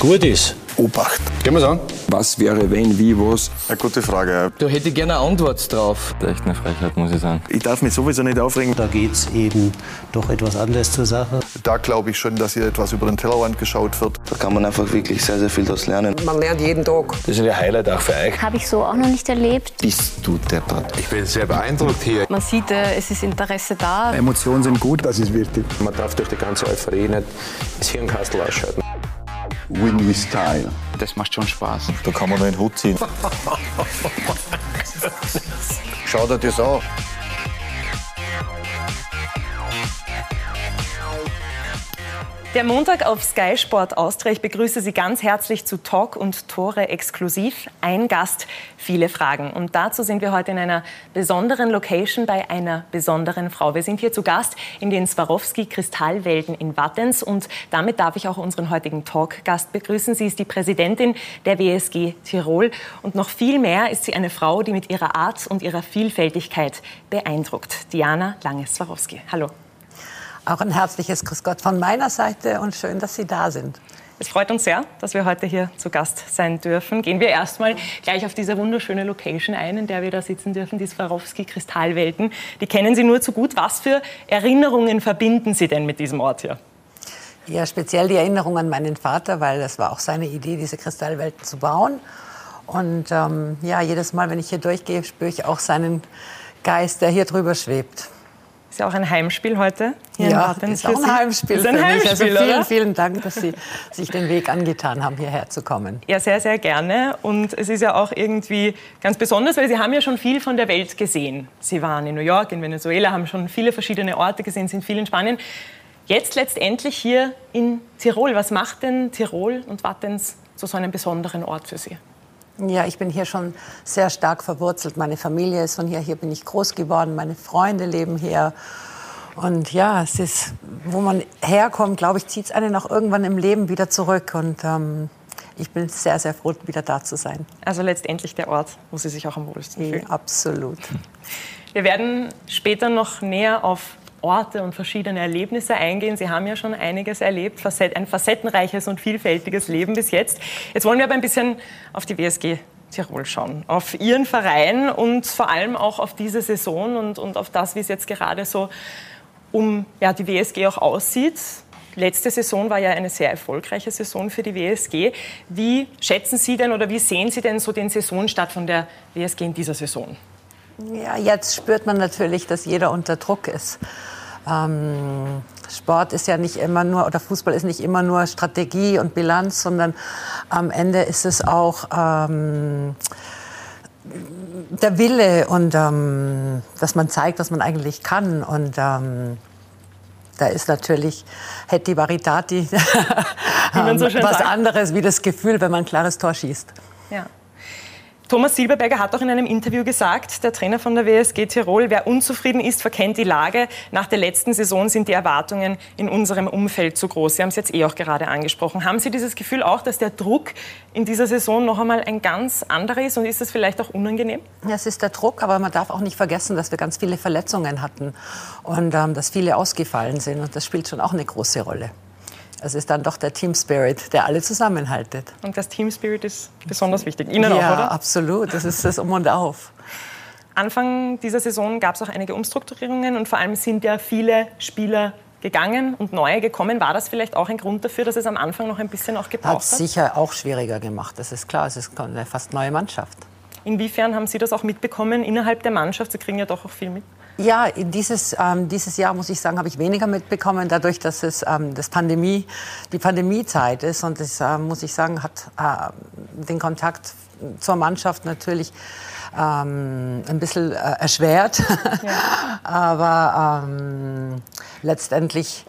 Gut ist. Obacht. Gehen wir an. Was wäre, wenn, wie, was? Eine gute Frage. Da hätte ich gerne eine Antwort drauf. Echt eine Frechheit, muss ich sagen. Ich darf mich sowieso nicht aufregen. Da geht es eben doch etwas anders zur Sache. Da glaube ich schon, dass hier etwas über den Tellerrand geschaut wird. Da kann man einfach wirklich sehr, sehr viel daraus lernen. Man lernt jeden Tag. Das ist ein Highlight auch für euch. Habe ich so auch noch nicht erlebt. Bist du deppert. Ich bin sehr beeindruckt hier. Man sieht, äh, es ist Interesse da. Emotionen sind gut. Das ist wichtig. Man darf durch die ganze Euphorie nicht das Hirnkastel ausschalten. Win with Style. Das macht schon Spaß. Da kann man nur den Hut ziehen. Schau dir das an. Der Montag auf Sky Sport Austria. Ich begrüße Sie ganz herzlich zu Talk und Tore exklusiv. Ein Gast, viele Fragen. Und dazu sind wir heute in einer besonderen Location bei einer besonderen Frau. Wir sind hier zu Gast in den Swarovski Kristallwelten in Wattens und damit darf ich auch unseren heutigen Talk-Gast begrüßen. Sie ist die Präsidentin der WSG Tirol und noch viel mehr ist sie eine Frau, die mit ihrer Art und ihrer Vielfältigkeit beeindruckt. Diana Lange-Swarovski. Hallo. Auch ein herzliches Grüß Gott von meiner Seite und schön, dass Sie da sind. Es freut uns sehr, dass wir heute hier zu Gast sein dürfen. Gehen wir erstmal gleich auf diese wunderschöne Location ein, in der wir da sitzen dürfen, die Swarovski Kristallwelten. Die kennen Sie nur zu gut. Was für Erinnerungen verbinden Sie denn mit diesem Ort hier? Ja, speziell die Erinnerung an meinen Vater, weil das war auch seine Idee, diese Kristallwelten zu bauen. Und ähm, ja, jedes Mal, wenn ich hier durchgehe, spüre ich auch seinen Geist, der hier drüber schwebt. Ist ja auch ein Heimspiel heute. Hier in ja, Wattens ist auch ein. Heimspiel Ist ein für mich. Heimspiel, Also vielen, vielen Dank, dass Sie sich den Weg angetan haben, hierher zu kommen. Ja, sehr, sehr gerne. Und es ist ja auch irgendwie ganz besonders, weil Sie haben ja schon viel von der Welt gesehen. Sie waren in New York, in Venezuela, haben schon viele verschiedene Orte gesehen, sind viel in Spanien. Jetzt letztendlich hier in Tirol. Was macht denn Tirol und Wattens zu so einem besonderen Ort für Sie? Ja, ich bin hier schon sehr stark verwurzelt. Meine Familie ist von hier. Hier bin ich groß geworden. Meine Freunde leben hier. Und ja, es ist, wo man herkommt, glaube ich, zieht es einen auch irgendwann im Leben wieder zurück. Und ähm, ich bin sehr, sehr froh, wieder da zu sein. Also letztendlich der Ort, wo Sie sich auch am wohlsten Ja, fühlen. absolut. Wir werden später noch näher auf Orte und verschiedene Erlebnisse eingehen. Sie haben ja schon einiges erlebt, ein facettenreiches und vielfältiges Leben bis jetzt. Jetzt wollen wir aber ein bisschen auf die WSG Tirol schauen, auf Ihren Verein und vor allem auch auf diese Saison und, und auf das, wie es jetzt gerade so um ja, die WSG auch aussieht. Letzte Saison war ja eine sehr erfolgreiche Saison für die WSG. Wie schätzen Sie denn oder wie sehen Sie denn so den Saisonstart von der WSG in dieser Saison? Ja, jetzt spürt man natürlich, dass jeder unter Druck ist. Ähm, Sport ist ja nicht immer nur, oder Fußball ist nicht immer nur Strategie und Bilanz, sondern am Ende ist es auch ähm, der Wille und ähm, dass man zeigt, was man eigentlich kann. Und ähm, da ist natürlich Hetty Baritati was sagt. anderes wie das Gefühl, wenn man ein klares Tor schießt. Ja. Thomas Silberberger hat auch in einem Interview gesagt, der Trainer von der WSG Tirol, wer unzufrieden ist, verkennt die Lage. Nach der letzten Saison sind die Erwartungen in unserem Umfeld zu groß. Sie haben es jetzt eh auch gerade angesprochen. Haben Sie dieses Gefühl auch, dass der Druck in dieser Saison noch einmal ein ganz anderer ist und ist das vielleicht auch unangenehm? Ja, es ist der Druck, aber man darf auch nicht vergessen, dass wir ganz viele Verletzungen hatten und ähm, dass viele ausgefallen sind. Und das spielt schon auch eine große Rolle. Es ist dann doch der Team Spirit, der alle zusammenhaltet. Und das Team Spirit ist besonders wichtig. Ihnen ja, auch, oder? absolut. Das ist das Um und Auf. Anfang dieser Saison gab es auch einige Umstrukturierungen und vor allem sind ja viele Spieler gegangen und neue gekommen. War das vielleicht auch ein Grund dafür, dass es am Anfang noch ein bisschen auch Hat gebraucht hat? sicher auch schwieriger gemacht. Das ist klar. Es ist eine fast neue Mannschaft. Inwiefern haben Sie das auch mitbekommen innerhalb der Mannschaft? Sie kriegen ja doch auch viel mit. Ja, dieses, ähm, dieses Jahr, muss ich sagen, habe ich weniger mitbekommen, dadurch, dass es ähm, das Pandemie, die Pandemiezeit ist. Und das, ähm, muss ich sagen, hat äh, den Kontakt zur Mannschaft natürlich ähm, ein bisschen äh, erschwert. Aber ähm, letztendlich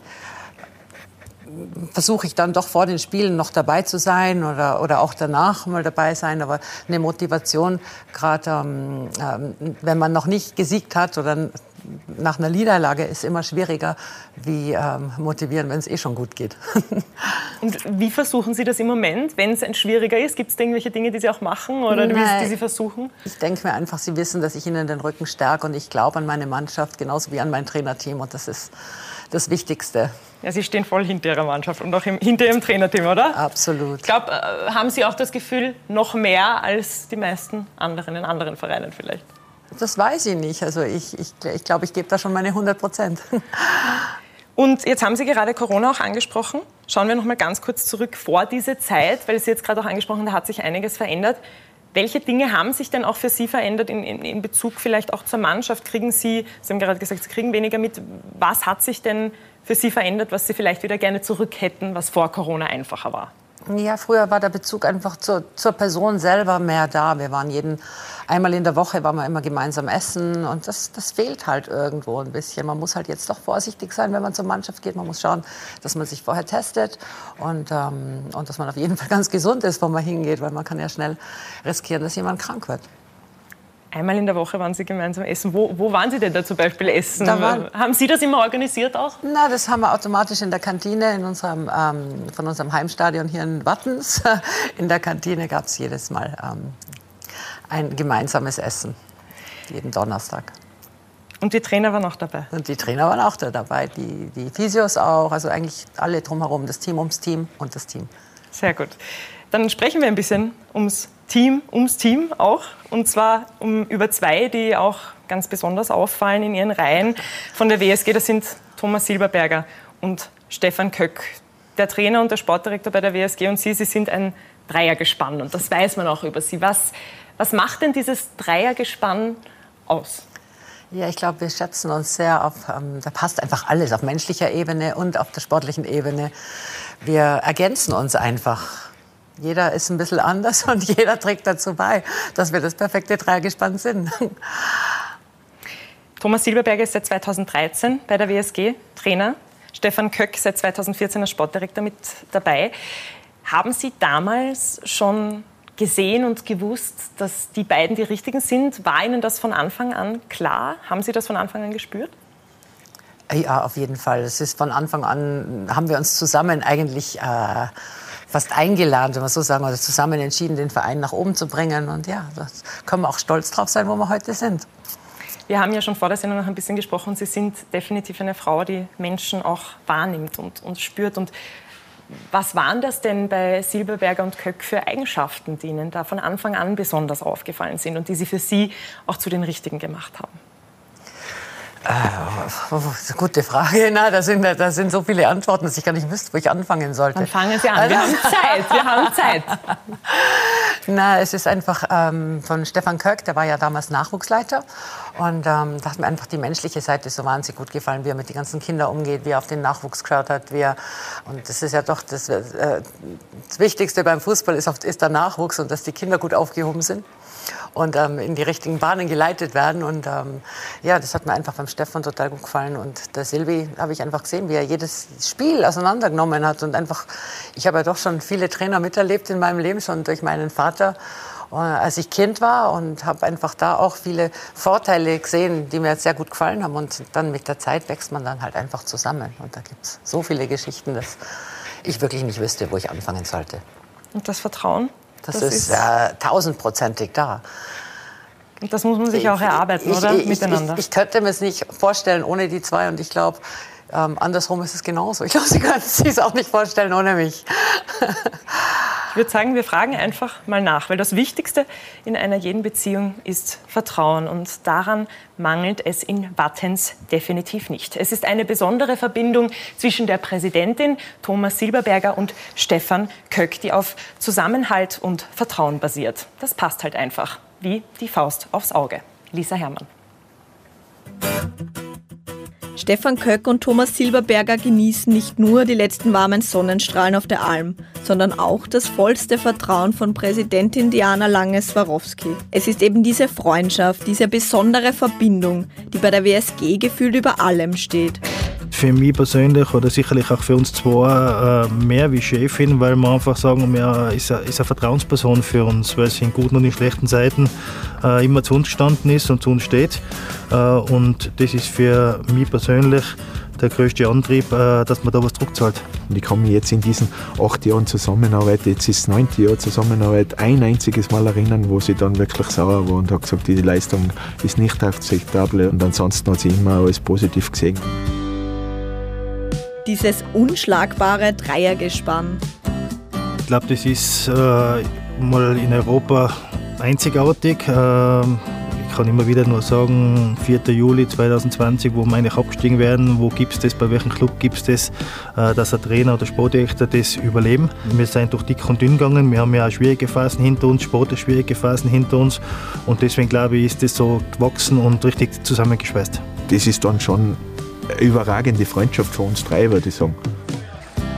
versuche ich dann doch vor den Spielen noch dabei zu sein oder, oder auch danach mal dabei sein. Aber eine Motivation, gerade ähm, ähm, wenn man noch nicht gesiegt hat oder nach einer Niederlage ist immer schwieriger wie ähm, motivieren, wenn es eh schon gut geht. Und wie versuchen Sie das im Moment, wenn es ein schwieriger ist? Gibt es irgendwelche Dinge, die Sie auch machen oder die, die Sie versuchen? Ich denke mir einfach, Sie wissen, dass ich Ihnen den Rücken stärke und ich glaube an meine Mannschaft genauso wie an mein Trainerteam und das ist das Wichtigste. Ja, Sie stehen voll hinter Ihrer Mannschaft und auch im, hinter Ihrem Trainerteam, oder? Absolut. Ich glaube, äh, haben Sie auch das Gefühl, noch mehr als die meisten anderen in anderen Vereinen vielleicht? Das weiß ich nicht. Also ich glaube, ich, ich, glaub, ich gebe da schon meine 100 Prozent. Und jetzt haben Sie gerade Corona auch angesprochen. Schauen wir noch mal ganz kurz zurück vor diese Zeit, weil Sie jetzt gerade auch angesprochen, da hat sich einiges verändert. Welche Dinge haben sich denn auch für Sie verändert in, in, in, Bezug vielleicht auch zur Mannschaft? Kriegen Sie, Sie haben gerade gesagt, Sie kriegen weniger mit. Was hat sich denn für Sie verändert, was Sie vielleicht wieder gerne zurück hätten, was vor Corona einfacher war? Ja, früher war der Bezug einfach zur, zur Person selber mehr da. Wir waren jeden, einmal in der Woche waren wir immer gemeinsam essen und das, das fehlt halt irgendwo ein bisschen. Man muss halt jetzt doch vorsichtig sein, wenn man zur Mannschaft geht. Man muss schauen, dass man sich vorher testet und, ähm, und dass man auf jeden Fall ganz gesund ist, wo man hingeht, weil man kann ja schnell riskieren, dass jemand krank wird. Einmal in der Woche waren Sie gemeinsam essen. Wo, wo waren Sie denn da zum Beispiel essen? haben Sie das immer organisiert auch? Na, das haben wir automatisch in der Kantine in unserem, ähm, von unserem Heimstadion hier in Wattens. In der Kantine gab es jedes Mal ähm, ein gemeinsames Essen, jeden Donnerstag. Und die Trainer waren auch dabei? Und die Trainer waren auch da dabei, die, die Physios auch, also eigentlich alle drumherum, das Team ums Team und das Team. Sehr gut. Dann sprechen wir ein bisschen ums Team, ums Team auch. Und zwar um, über zwei, die auch ganz besonders auffallen in ihren Reihen von der WSG. Das sind Thomas Silberberger und Stefan Köck. Der Trainer und der Sportdirektor bei der WSG und Sie, Sie sind ein Dreiergespann. Und das weiß man auch über Sie. Was, was macht denn dieses Dreiergespann aus? Ja, ich glaube, wir schätzen uns sehr auf, ähm, da passt einfach alles auf menschlicher Ebene und auf der sportlichen Ebene. Wir ergänzen uns einfach. Jeder ist ein bisschen anders und jeder trägt dazu bei, dass wir das perfekte Dreigespann sind. Thomas Silberberger ist seit 2013 bei der WSG Trainer. Stefan Köck seit 2014 als Sportdirektor mit dabei. Haben Sie damals schon gesehen und gewusst, dass die beiden die richtigen sind? War Ihnen das von Anfang an klar? Haben Sie das von Anfang an gespürt? Ja, auf jeden Fall. Es ist von Anfang an, haben wir uns zusammen eigentlich äh, fast eingeladen, wenn man so sagen, oder zusammen entschieden, den Verein nach oben zu bringen. Und ja, da können wir auch stolz drauf sein, wo wir heute sind. Wir haben ja schon vor der Sendung noch ein bisschen gesprochen. Sie sind definitiv eine Frau, die Menschen auch wahrnimmt und, und spürt. Und was waren das denn bei Silberberger und Köck für Eigenschaften, die Ihnen da von Anfang an besonders aufgefallen sind und die Sie für Sie auch zu den richtigen gemacht haben? Äh, gute Frage. Na, da, sind, da sind so viele Antworten, dass ich gar nicht wüsste, wo ich anfangen sollte. Dann fangen Sie an. Wir haben Zeit. Wir haben Zeit. Na, es ist einfach ähm, von Stefan Kirk, der war ja damals Nachwuchsleiter. Und ähm, da hat mir einfach die menschliche Seite so wahnsinnig gut gefallen, wie er mit den ganzen Kindern umgeht, wie er auf den Nachwuchs geschaut hat. Wie er, und das ist ja doch das, äh, das Wichtigste beim Fußball, ist, ist der Nachwuchs und dass die Kinder gut aufgehoben sind und ähm, in die richtigen Bahnen geleitet werden. Und ähm, ja, das hat mir einfach beim Stefan total gut gefallen. Und der Silvi habe ich einfach gesehen, wie er jedes Spiel auseinandergenommen hat. Und einfach, ich habe ja doch schon viele Trainer miterlebt in meinem Leben, schon durch meinen Vater äh, als ich Kind war und habe einfach da auch viele Vorteile gesehen, die mir jetzt sehr gut gefallen haben. Und dann mit der Zeit wächst man dann halt einfach zusammen. Und da gibt es so viele Geschichten, dass ich wirklich nicht wüsste, wo ich anfangen sollte. Und das Vertrauen? Das, das ist äh, tausendprozentig da. Und das muss man sich auch erarbeiten, ich, oder? Ich, Miteinander. Ich, ich, könnte mir es nicht vorstellen ohne die zwei und ich glaube, ähm, andersrum ist es genauso. Ich glaube, Sie können es sich auch nicht vorstellen ohne mich. Ich würde sagen, wir fragen einfach mal nach, weil das Wichtigste in einer jeden Beziehung ist Vertrauen und daran mangelt es in Wattens definitiv nicht. Es ist eine besondere Verbindung zwischen der Präsidentin Thomas Silberberger und Stefan Köck, die auf Zusammenhalt und Vertrauen basiert. Das passt halt einfach wie die Faust aufs Auge. Lisa Herrmann. Stefan Köck und Thomas Silberberger genießen nicht nur die letzten warmen Sonnenstrahlen auf der Alm, sondern auch das vollste Vertrauen von Präsidentin Diana Lange-Swarovski. Es ist eben diese Freundschaft, diese besondere Verbindung, die bei der WSG gefühlt über allem steht. Für mich persönlich oder sicherlich auch für uns zwei äh, mehr wie Chefin, weil wir einfach sagen, er ist eine, ist Vertrauensperson für uns, weil sie in guten und in schlechten Zeiten äh, immer zu uns gestanden ist und zu uns steht. Äh, und das ist für mich persönlich der größte Antrieb, äh, dass man da was zurückzahlt. Und ich kann mich jetzt in diesen acht Jahren Zusammenarbeit, jetzt ist das neunte Jahr Zusammenarbeit, ein einziges Mal erinnern, wo sie dann wirklich sauer war und hat gesagt, die Leistung ist nicht akzeptabel und ansonsten hat sie immer alles positiv gesehen. Dieses unschlagbare Dreiergespann. Ich glaube, das ist äh, mal in Europa einzigartig. Äh, ich kann immer wieder nur sagen, 4. Juli 2020, wo wir eigentlich abgestiegen werden, wo gibt es das, bei welchem Club gibt es das, äh, dass ein Trainer oder Sportdirektor das überleben. Wir sind durch dick und dünn gegangen, wir haben ja auch schwierige Phasen hinter uns, sportlich schwierige Phasen hinter uns und deswegen glaube ich, ist das so gewachsen und richtig zusammengeschweißt. Das ist dann schon überragende Freundschaft für uns drei, würde ich sagen.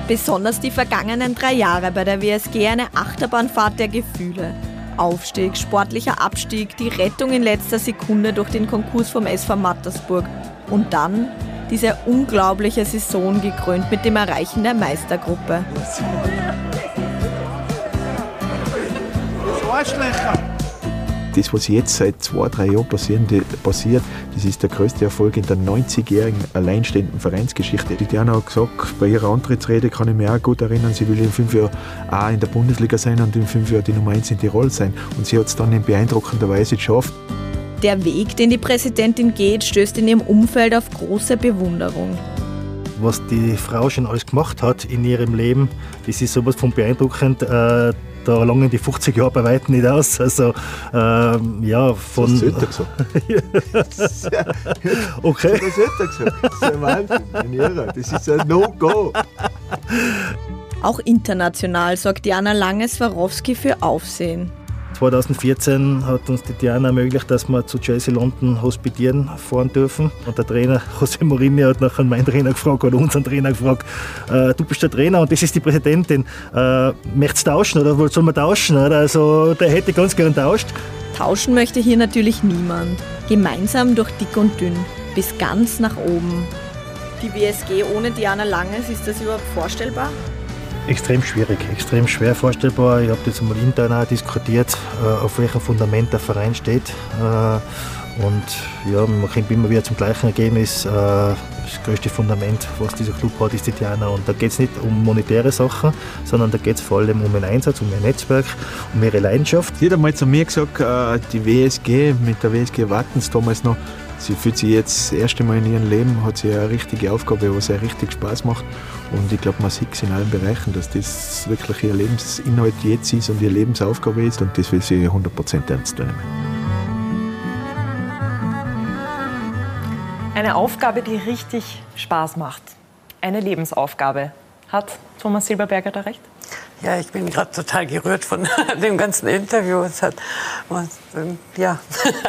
Besonders die vergangenen drei Jahre bei der WSG eine Achterbahnfahrt der Gefühle. Aufstieg, sportlicher Abstieg, die Rettung in letzter Sekunde durch den Konkurs vom SV Mattersburg und dann diese unglaubliche Saison gekrönt mit dem Erreichen der Meistergruppe. Das, was jetzt seit zwei, drei Jahren passiert, das ist der größte Erfolg in der 90-jährigen alleinstehenden Vereinsgeschichte. Die Diana hat gesagt, bei ihrer Antrittsrede kann ich mich auch gut erinnern, sie will in fünf Jahren auch in der Bundesliga sein und in fünf Jahren die Nummer eins in Tirol sein. Und sie hat es dann in beeindruckender Weise geschafft. Der Weg, den die Präsidentin geht, stößt in ihrem Umfeld auf große Bewunderung was die Frau schon alles gemacht hat in ihrem Leben, das ist sowas von beeindruckend. Da langen die 50 Jahre bei weitem nicht aus. Also, ähm, ja, von. Das hat gesagt. okay. Das hat er gesagt. Das ist ein Wahnsinn. Das ist ein No-Go. Auch international sorgt Jana Lange-Swarovski für Aufsehen. 2014 hat uns die Diana ermöglicht, dass wir zu Chelsea London hospitieren fahren dürfen. Und der Trainer José Mourinho hat nachher meinen Trainer gefragt oder unseren Trainer gefragt, äh, du bist der Trainer und das ist die Präsidentin. Äh, möchtest du tauschen oder soll man tauschen? Oder? Also der hätte ganz gern tauscht. Tauschen möchte hier natürlich niemand. Gemeinsam durch dick und dünn, bis ganz nach oben. Die WSG ohne Diana Langes, ist das überhaupt vorstellbar? Extrem schwierig, extrem schwer vorstellbar. Ich habe das einmal intern auch diskutiert, äh, auf welchem Fundament der Verein steht. Äh, und ja, man kommt immer wieder zum gleichen Ergebnis. Äh, das größte Fundament, was dieser Club hat, ist die Diana. Und da geht es nicht um monetäre Sachen, sondern da geht es vor allem um den Einsatz, um ihr Netzwerk, um ihre Leidenschaft. Sie hat einmal zu mir gesagt, die WSG, mit der WSG Wattens damals noch, sie fühlt sich jetzt das erste Mal in ihrem Leben, hat sie eine richtige Aufgabe, was ihr richtig Spaß macht. Und ich glaube, man sieht es in allen Bereichen, dass das wirklich ihr Lebensinhalt jetzt ist und ihre Lebensaufgabe ist und das will sie 100% ernst nehmen. Eine Aufgabe, die richtig Spaß macht. Eine Lebensaufgabe. Hat Thomas Silberberger da recht? Ja, ich bin gerade total gerührt von dem ganzen Interview. Es hat, ja,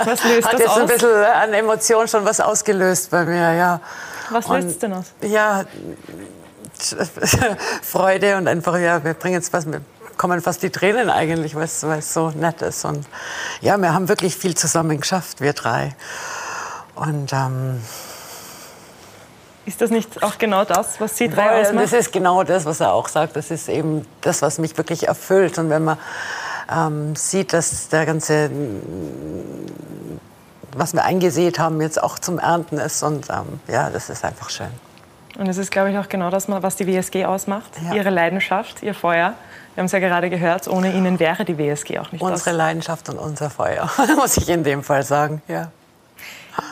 was löst hat jetzt aus? ein bisschen an Emotionen schon was ausgelöst bei mir. Ja. Was löst es denn aus? Ja, Freude und einfach, ja, wir bringen jetzt was, wir kommen fast die Tränen eigentlich, weil es so nett ist. Und ja, wir haben wirklich viel zusammen geschafft, wir drei. Und ähm, ist das nicht auch genau das, was Sie drei voll, ausmacht? Das ist genau das, was er auch sagt. Das ist eben das, was mich wirklich erfüllt. Und wenn man ähm, sieht, dass der ganze, was wir eingesät haben, jetzt auch zum Ernten ist. Und ähm, ja, das ist einfach schön. Und es ist, glaube ich, auch genau das, was die WSG ausmacht. Ja. Ihre Leidenschaft, Ihr Feuer. Wir haben es ja gerade gehört, ohne Ihnen wäre die WSG auch nicht Unsere das. Leidenschaft und unser Feuer, muss ich in dem Fall sagen. Ja.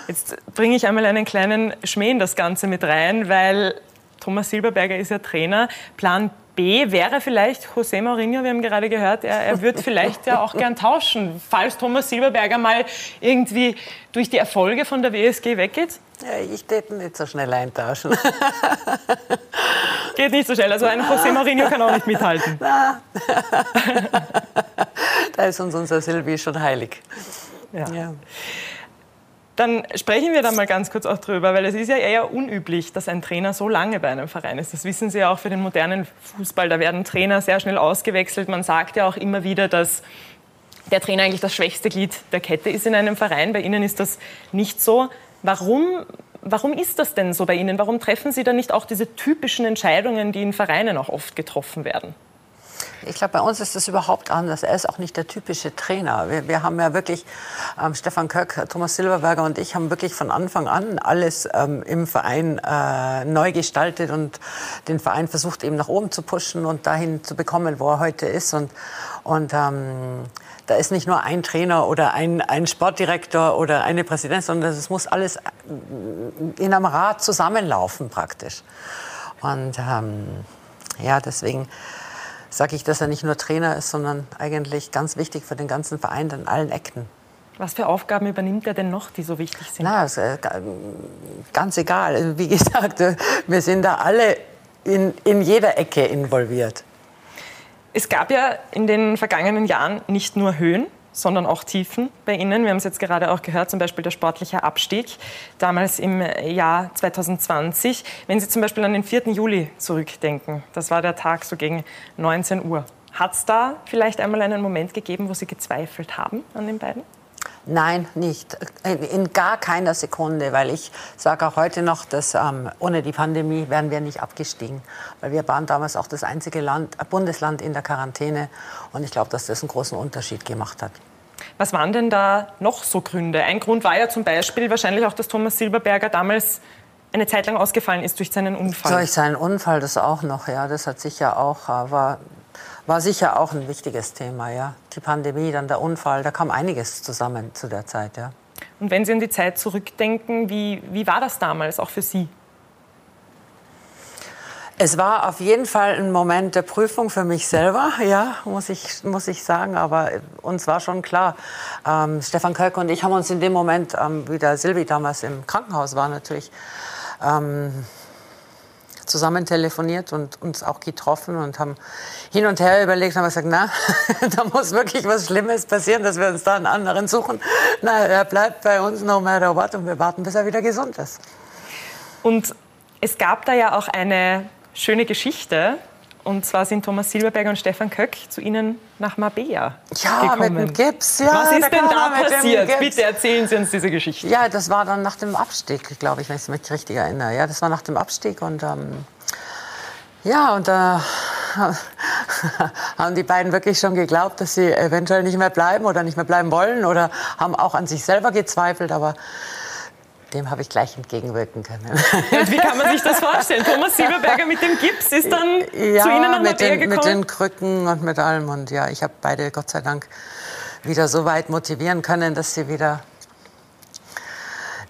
Jetzt bringe ich einmal einen kleinen Schmäh in das Ganze mit rein, weil Thomas Silberberger ist ja Trainer. Plan B wäre vielleicht José Mourinho, wir haben gerade gehört, er, er würde vielleicht ja auch gern tauschen, falls Thomas Silberberger mal irgendwie durch die Erfolge von der WSG weggeht. Ja, ich täte nicht so schnell eintauschen. Geht nicht so schnell, also ein José Mourinho kann auch nicht mithalten. Na. da ist uns unser Silvi schon heilig. Ja. ja. Dann sprechen wir da mal ganz kurz auch drüber, weil es ist ja eher unüblich, dass ein Trainer so lange bei einem Verein ist. Das wissen Sie ja auch für den modernen Fußball. Da werden Trainer sehr schnell ausgewechselt. Man sagt ja auch immer wieder, dass der Trainer eigentlich das schwächste Glied der Kette ist in einem Verein. Bei Ihnen ist das nicht so. Warum Warum ist das denn so bei Ihnen? Warum treffen Sie dann nicht auch diese typischen Entscheidungen, die in Vereinen auch oft getroffen werden? Ich glaube, bei uns ist das überhaupt anders. Er ist auch nicht der typische Trainer. Wir, wir haben ja wirklich, ähm, Stefan Köck, Thomas Silberberger und ich haben wirklich von Anfang an alles ähm, im Verein äh, neu gestaltet und den Verein versucht eben nach oben zu pushen und dahin zu bekommen, wo er heute ist. Und, und ähm, da ist nicht nur ein Trainer oder ein, ein Sportdirektor oder eine Präsidentin, sondern es muss alles in einem Rat zusammenlaufen praktisch. Und ähm, ja, deswegen sage ich, dass er nicht nur Trainer ist, sondern eigentlich ganz wichtig für den ganzen Verein an allen Ecken. Was für Aufgaben übernimmt er denn noch, die so wichtig sind? Na, äh, ganz egal. Also, wie gesagt, äh, wir sind da alle in, in jeder Ecke involviert. Es gab ja in den vergangenen Jahren nicht nur Höhen, sondern auch Tiefen bei Ihnen. Wir haben es jetzt gerade auch gehört, zum Beispiel der sportliche Abstieg, damals im Jahr 2020. Wenn Sie zum Beispiel an den 4. Juli zurückdenken, das war der Tag so gegen 19 Uhr. Hat es da vielleicht einmal einen Moment gegeben, wo Sie gezweifelt haben an den beiden? Nein, nicht. In gar keiner Sekunde, weil ich sage auch heute noch, dass ähm, ohne die Pandemie wären wir nicht abgestiegen. Weil wir waren damals auch das einzige Land, äh, Bundesland in der Quarantäne. Und ich glaube, dass das einen großen Unterschied gemacht hat. Was waren denn da noch so Gründe? Ein Grund war ja zum Beispiel wahrscheinlich auch, dass Thomas Silberberger damals eine Zeit lang ausgefallen ist durch seinen Unfall. Durch seinen Unfall, das auch noch, ja. Das hat sicher auch, äh, war war sicher auch ein wichtiges Thema, ja. Die Pandemie, dann der Unfall, da kam einiges zusammen zu der Zeit, ja. Und wenn Sie an die Zeit zurückdenken, wie, wie war das damals auch für Sie? Es war auf jeden Fall ein Moment der Prüfung für mich selber, ja, muss ich, muss ich sagen. Aber uns war schon klar, ähm, Stefan Kölk und ich haben uns in dem Moment, ähm, wie der Silvi damals im Krankenhaus war, natürlich ähm, zusammen telefoniert und uns auch getroffen und haben hin und her überlegt, haben gesagt, na, da muss wirklich was Schlimmes passieren, dass wir uns da einen anderen suchen. Na, er bleibt bei uns no matter what und wir warten, bis er wieder gesund ist. Und es gab da ja auch eine schöne Geschichte. Und zwar sind Thomas Silberberger und Stefan Köck zu Ihnen nach Marbella ja, gekommen. mit dem Gips. Ja, Was ist da denn da passiert? Bitte erzählen Sie uns diese Geschichte. Ja, das war dann nach dem Abstieg, glaube ich, wenn ich mich richtig erinnere. Ja, das war nach dem Abstieg und ähm, ja, und da haben die beiden wirklich schon geglaubt, dass sie eventuell nicht mehr bleiben oder nicht mehr bleiben wollen oder haben auch an sich selber gezweifelt, aber dem habe ich gleich entgegenwirken können. Und wie kann man sich das vorstellen? Thomas Silberberger mit dem Gips ist dann ja, zu Ihnen nach mit den, gekommen? mit den Krücken und mit allem. Und ja, ich habe beide Gott sei Dank wieder so weit motivieren können, dass sie wieder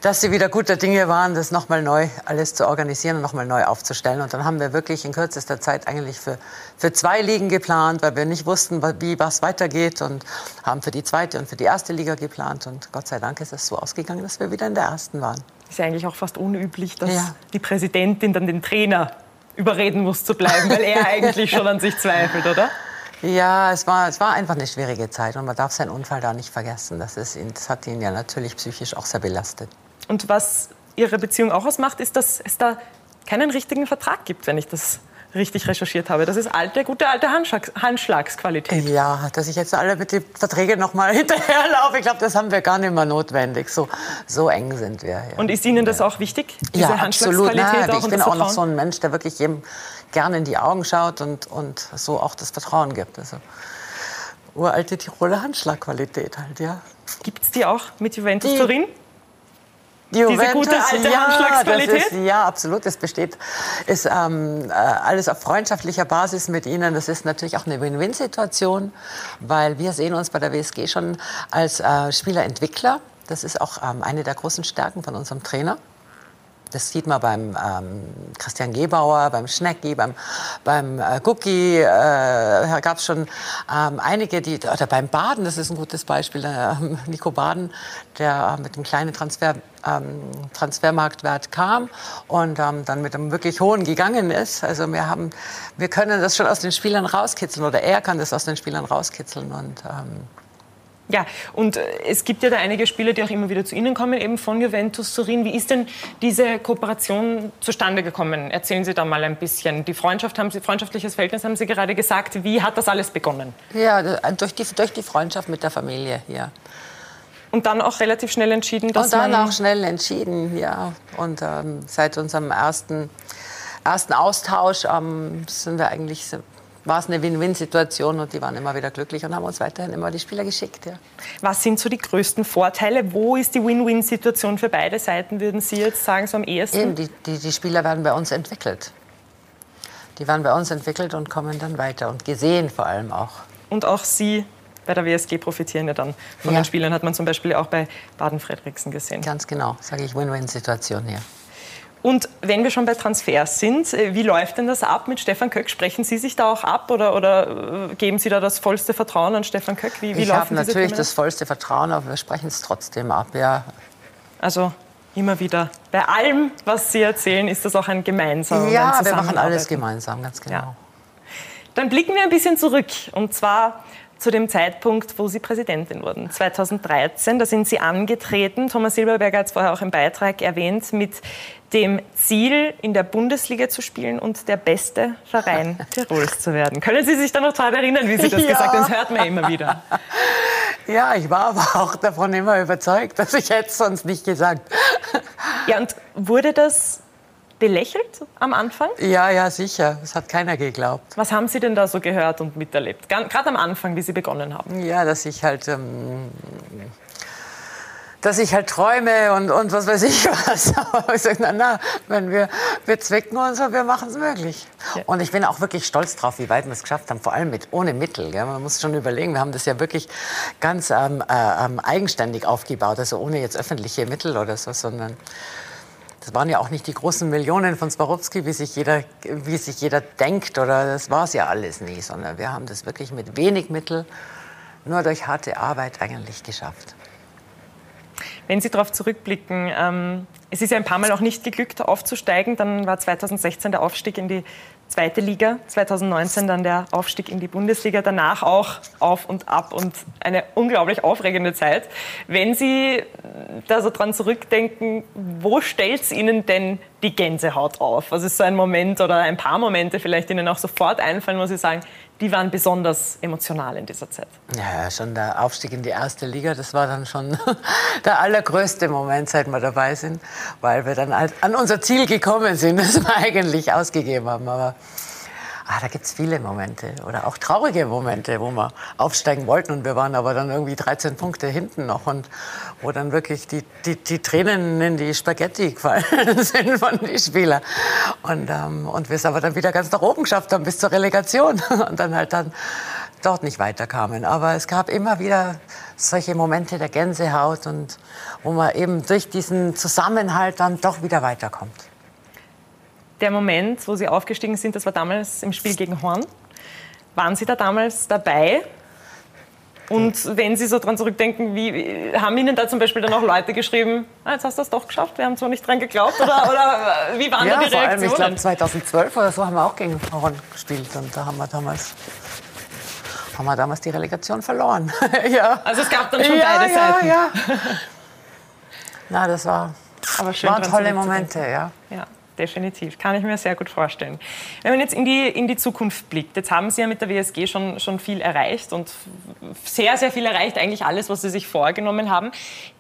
dass sie wieder guter Dinge waren, das nochmal neu alles zu organisieren und nochmal neu aufzustellen. Und dann haben wir wirklich in kürzester Zeit eigentlich für, für zwei Ligen geplant, weil wir nicht wussten, wie was weitergeht und haben für die zweite und für die erste Liga geplant. Und Gott sei Dank ist es so ausgegangen, dass wir wieder in der ersten waren. Ist ja eigentlich auch fast unüblich, dass Ja. die Präsidentin dann den Trainer überreden muss zu bleiben, weil er eigentlich schon an sich zweifelt, oder? Ja, es war, es war einfach eine schwierige Zeit und man darf seinen Unfall da nicht vergessen. Das, ist, das hat ihn ja natürlich psychisch auch sehr belastet. Und was Ihre Beziehung auch ausmacht, ist, dass es da keinen richtigen Vertrag gibt, wenn ich das richtig recherchiert habe. Das ist alte, gute alte Handschlags Handschlagsqualität. Ja, dass ich jetzt alle mit den Verträgen noch mal hinterherlaufe, ich glaube, das haben wir gar nicht mehr notwendig. So, so eng sind wir. Ja. Und ist Ihnen das auch wichtig, diese ja, absolut. Handschlagsqualität Nein, auch ich bin auch noch so ein Mensch, der wirklich jedem gerne in die Augen schaut und, und so auch das Vertrauen gibt. Also uralte Tiroler Handschlagqualität halt, ja. Gibt es die auch mit Juventus Die- Turin? Juventus, gute alte ja, Handschlagsqualität? Das ist, ja, absolut. Das besteht, ist ähm, äh, alles auf freundschaftlicher Basis mit Ihnen. Das ist natürlich auch eine Win-Win-Situation, weil wir sehen uns bei der WSG schon als äh, Spielerentwickler. Das ist auch ähm, eine der großen Stärken von unserem Trainer. Das sieht man beim ähm, Christian Gebauer, beim Schnecki, beim, beim äh, Gucki. Äh, da gab es schon ähm, einige, die, oder beim Baden, das ist ein gutes Beispiel, äh, Nico Baden, der mit einem kleinen Transfer, ähm, Transfermarktwert kam und ähm, dann mit einem wirklich hohen gegangen ist. Also wir, haben, wir können das schon aus den Spielern rauskitzeln oder er kann das aus den Spielern rauskitzeln. Und, ähm, Ja, und äh, es gibt ja da einige Spieler, die auch immer wieder zu Ihnen kommen, eben von Juventus Turin. Wie ist denn diese Kooperation zustande gekommen? Erzählen Sie da mal ein bisschen. Die Freundschaft haben Sie, freundschaftliches Verhältnis haben Sie gerade gesagt. Wie hat das alles begonnen? ja, durch die, durch die Freundschaft mit der Familie hier. Und dann auch relativ schnell entschieden, dass Und dann auch schnell entschieden, ja. Und ähm, seit unserem ersten, ersten Austausch ähm, sind wir eigentlich, war es eine Win-Win-Situation und die waren immer wieder glücklich und haben uns weiterhin immer die Spieler geschickt. Ja. Was sind so die größten Vorteile? Wo ist die Win-Win-Situation für beide Seiten, würden Sie jetzt sagen, so am ehesten? Eben, die, die, die Spieler werden bei uns entwickelt. Die werden bei uns entwickelt und kommen dann weiter und gesehen vor allem auch. Und auch Sie bei der WSG profitieren ja dann von Ja. den Spielern, hat man zum Beispiel auch bei Baden-Fredriksen gesehen. Ganz genau, sage ich Win-Win-Situation hier. Und wenn wir schon bei Transfers sind, äh, wie läuft denn das ab mit Stefan Köck? Sprechen Sie sich da auch ab oder, oder äh, geben Sie da das vollste Vertrauen an Stefan Köck? Wie, wie ich habe natürlich Themen das vollste Vertrauen, aber wir sprechen es trotzdem ab. Ja. Also immer wieder. Bei allem, was Sie erzählen, ist das auch ein gemeinsamer Ja, wir machen alles gemeinsam, ganz genau. Ja. Dann blicken wir ein bisschen zurück. Und zwar zu dem Zeitpunkt, wo Sie Präsidentin wurden. 2013, da sind Sie angetreten. Thomas Silberberger hat es vorher auch im Beitrag erwähnt, mit dem Ziel, in der Bundesliga zu spielen und der beste Verein Tirols zu werden. Können Sie sich da noch daran erinnern, wie Sie das Ja. gesagt haben? Das hört man immer wieder. Ja, ich war aber auch davon immer überzeugt, dass ich hätte es sonst nicht gesagt. Ja, und wurde das belächelt am Anfang? Ja, ja, sicher. Das hat keiner geglaubt. Was haben Sie denn da so gehört und miterlebt? Gerade am Anfang, wie Sie begonnen haben. Ja, dass ich halt, ähm, dass ich halt träume und, und was weiß ich was. Aber ich sage, na, na, wenn wir, wir zwicken uns und wir machen es möglich. Und ich bin auch wirklich stolz drauf, wie weit wir es geschafft haben, vor allem mit, ohne Mittel. Gell? Man muss schon überlegen, wir haben das ja wirklich ganz ähm, äh, ähm, eigenständig aufgebaut, also ohne jetzt öffentliche Mittel oder so, sondern das waren ja auch nicht die großen Millionen von Swarovski, wie sich jeder, wie sich jeder denkt, oder das war es ja alles nie, sondern wir haben das wirklich mit wenig Mittel, nur durch harte Arbeit eigentlich geschafft. Wenn Sie darauf zurückblicken, ähm, es ist ja ein paar Mal auch nicht geglückt, aufzusteigen. Dann war 2016 der Aufstieg in die zweite Liga, 2019 dann der Aufstieg in die Bundesliga, danach auch auf und ab und eine unglaublich aufregende Zeit. Wenn Sie da so dran zurückdenken, wo stellt es Ihnen denn die Gänsehaut auf? Was ist so ein Moment oder ein paar Momente vielleicht Ihnen auch sofort einfallen, wo Sie sagen, die waren besonders emotional in dieser Zeit? Ja, schon der Aufstieg in die erste Liga, das war dann schon der allergrößte Moment, seit wir dabei sind, weil wir dann halt an unser Ziel gekommen sind, das wir eigentlich ausgegeben haben. Aber ah, da gibt es viele Momente oder auch traurige Momente, wo wir aufsteigen wollten und wir waren aber dann irgendwie 13 Punkte hinten noch und wo dann wirklich die, die, die Tränen in die Spaghetti gefallen sind von den Spielern. Und, ähm, und wir es aber dann wieder ganz nach oben geschafft haben bis zur Relegation und dann halt dann dort nicht weiterkamen. Aber es gab immer wieder solche Momente der Gänsehaut und wo man eben durch diesen Zusammenhalt dann doch wieder weiterkommt. Der Moment, wo Sie aufgestiegen sind, das war damals im Spiel gegen Horn. Waren Sie da damals dabei? Und wenn Sie so dran zurückdenken, wie, haben Ihnen da zum Beispiel dann auch Leute geschrieben, ah, jetzt hast du das doch geschafft, wir haben zwar nicht dran geglaubt, oder, oder wie waren ja, da die vor allem, ich Reaktionen? glaube 2012 oder so haben wir auch gegen Horn gespielt und da haben wir damals haben wir damals die Relegation verloren. ja. Also es gab dann schon ja, beide ja, Seiten. Ja, Na, das war, Aber schön waren tolle. Momente, ja. Definitiv. Kann ich mir sehr gut vorstellen. Wenn man jetzt in die, in die Zukunft blickt, jetzt haben Sie ja mit der WSG schon, schon viel erreicht und sehr, sehr viel erreicht, eigentlich alles, was Sie sich vorgenommen haben.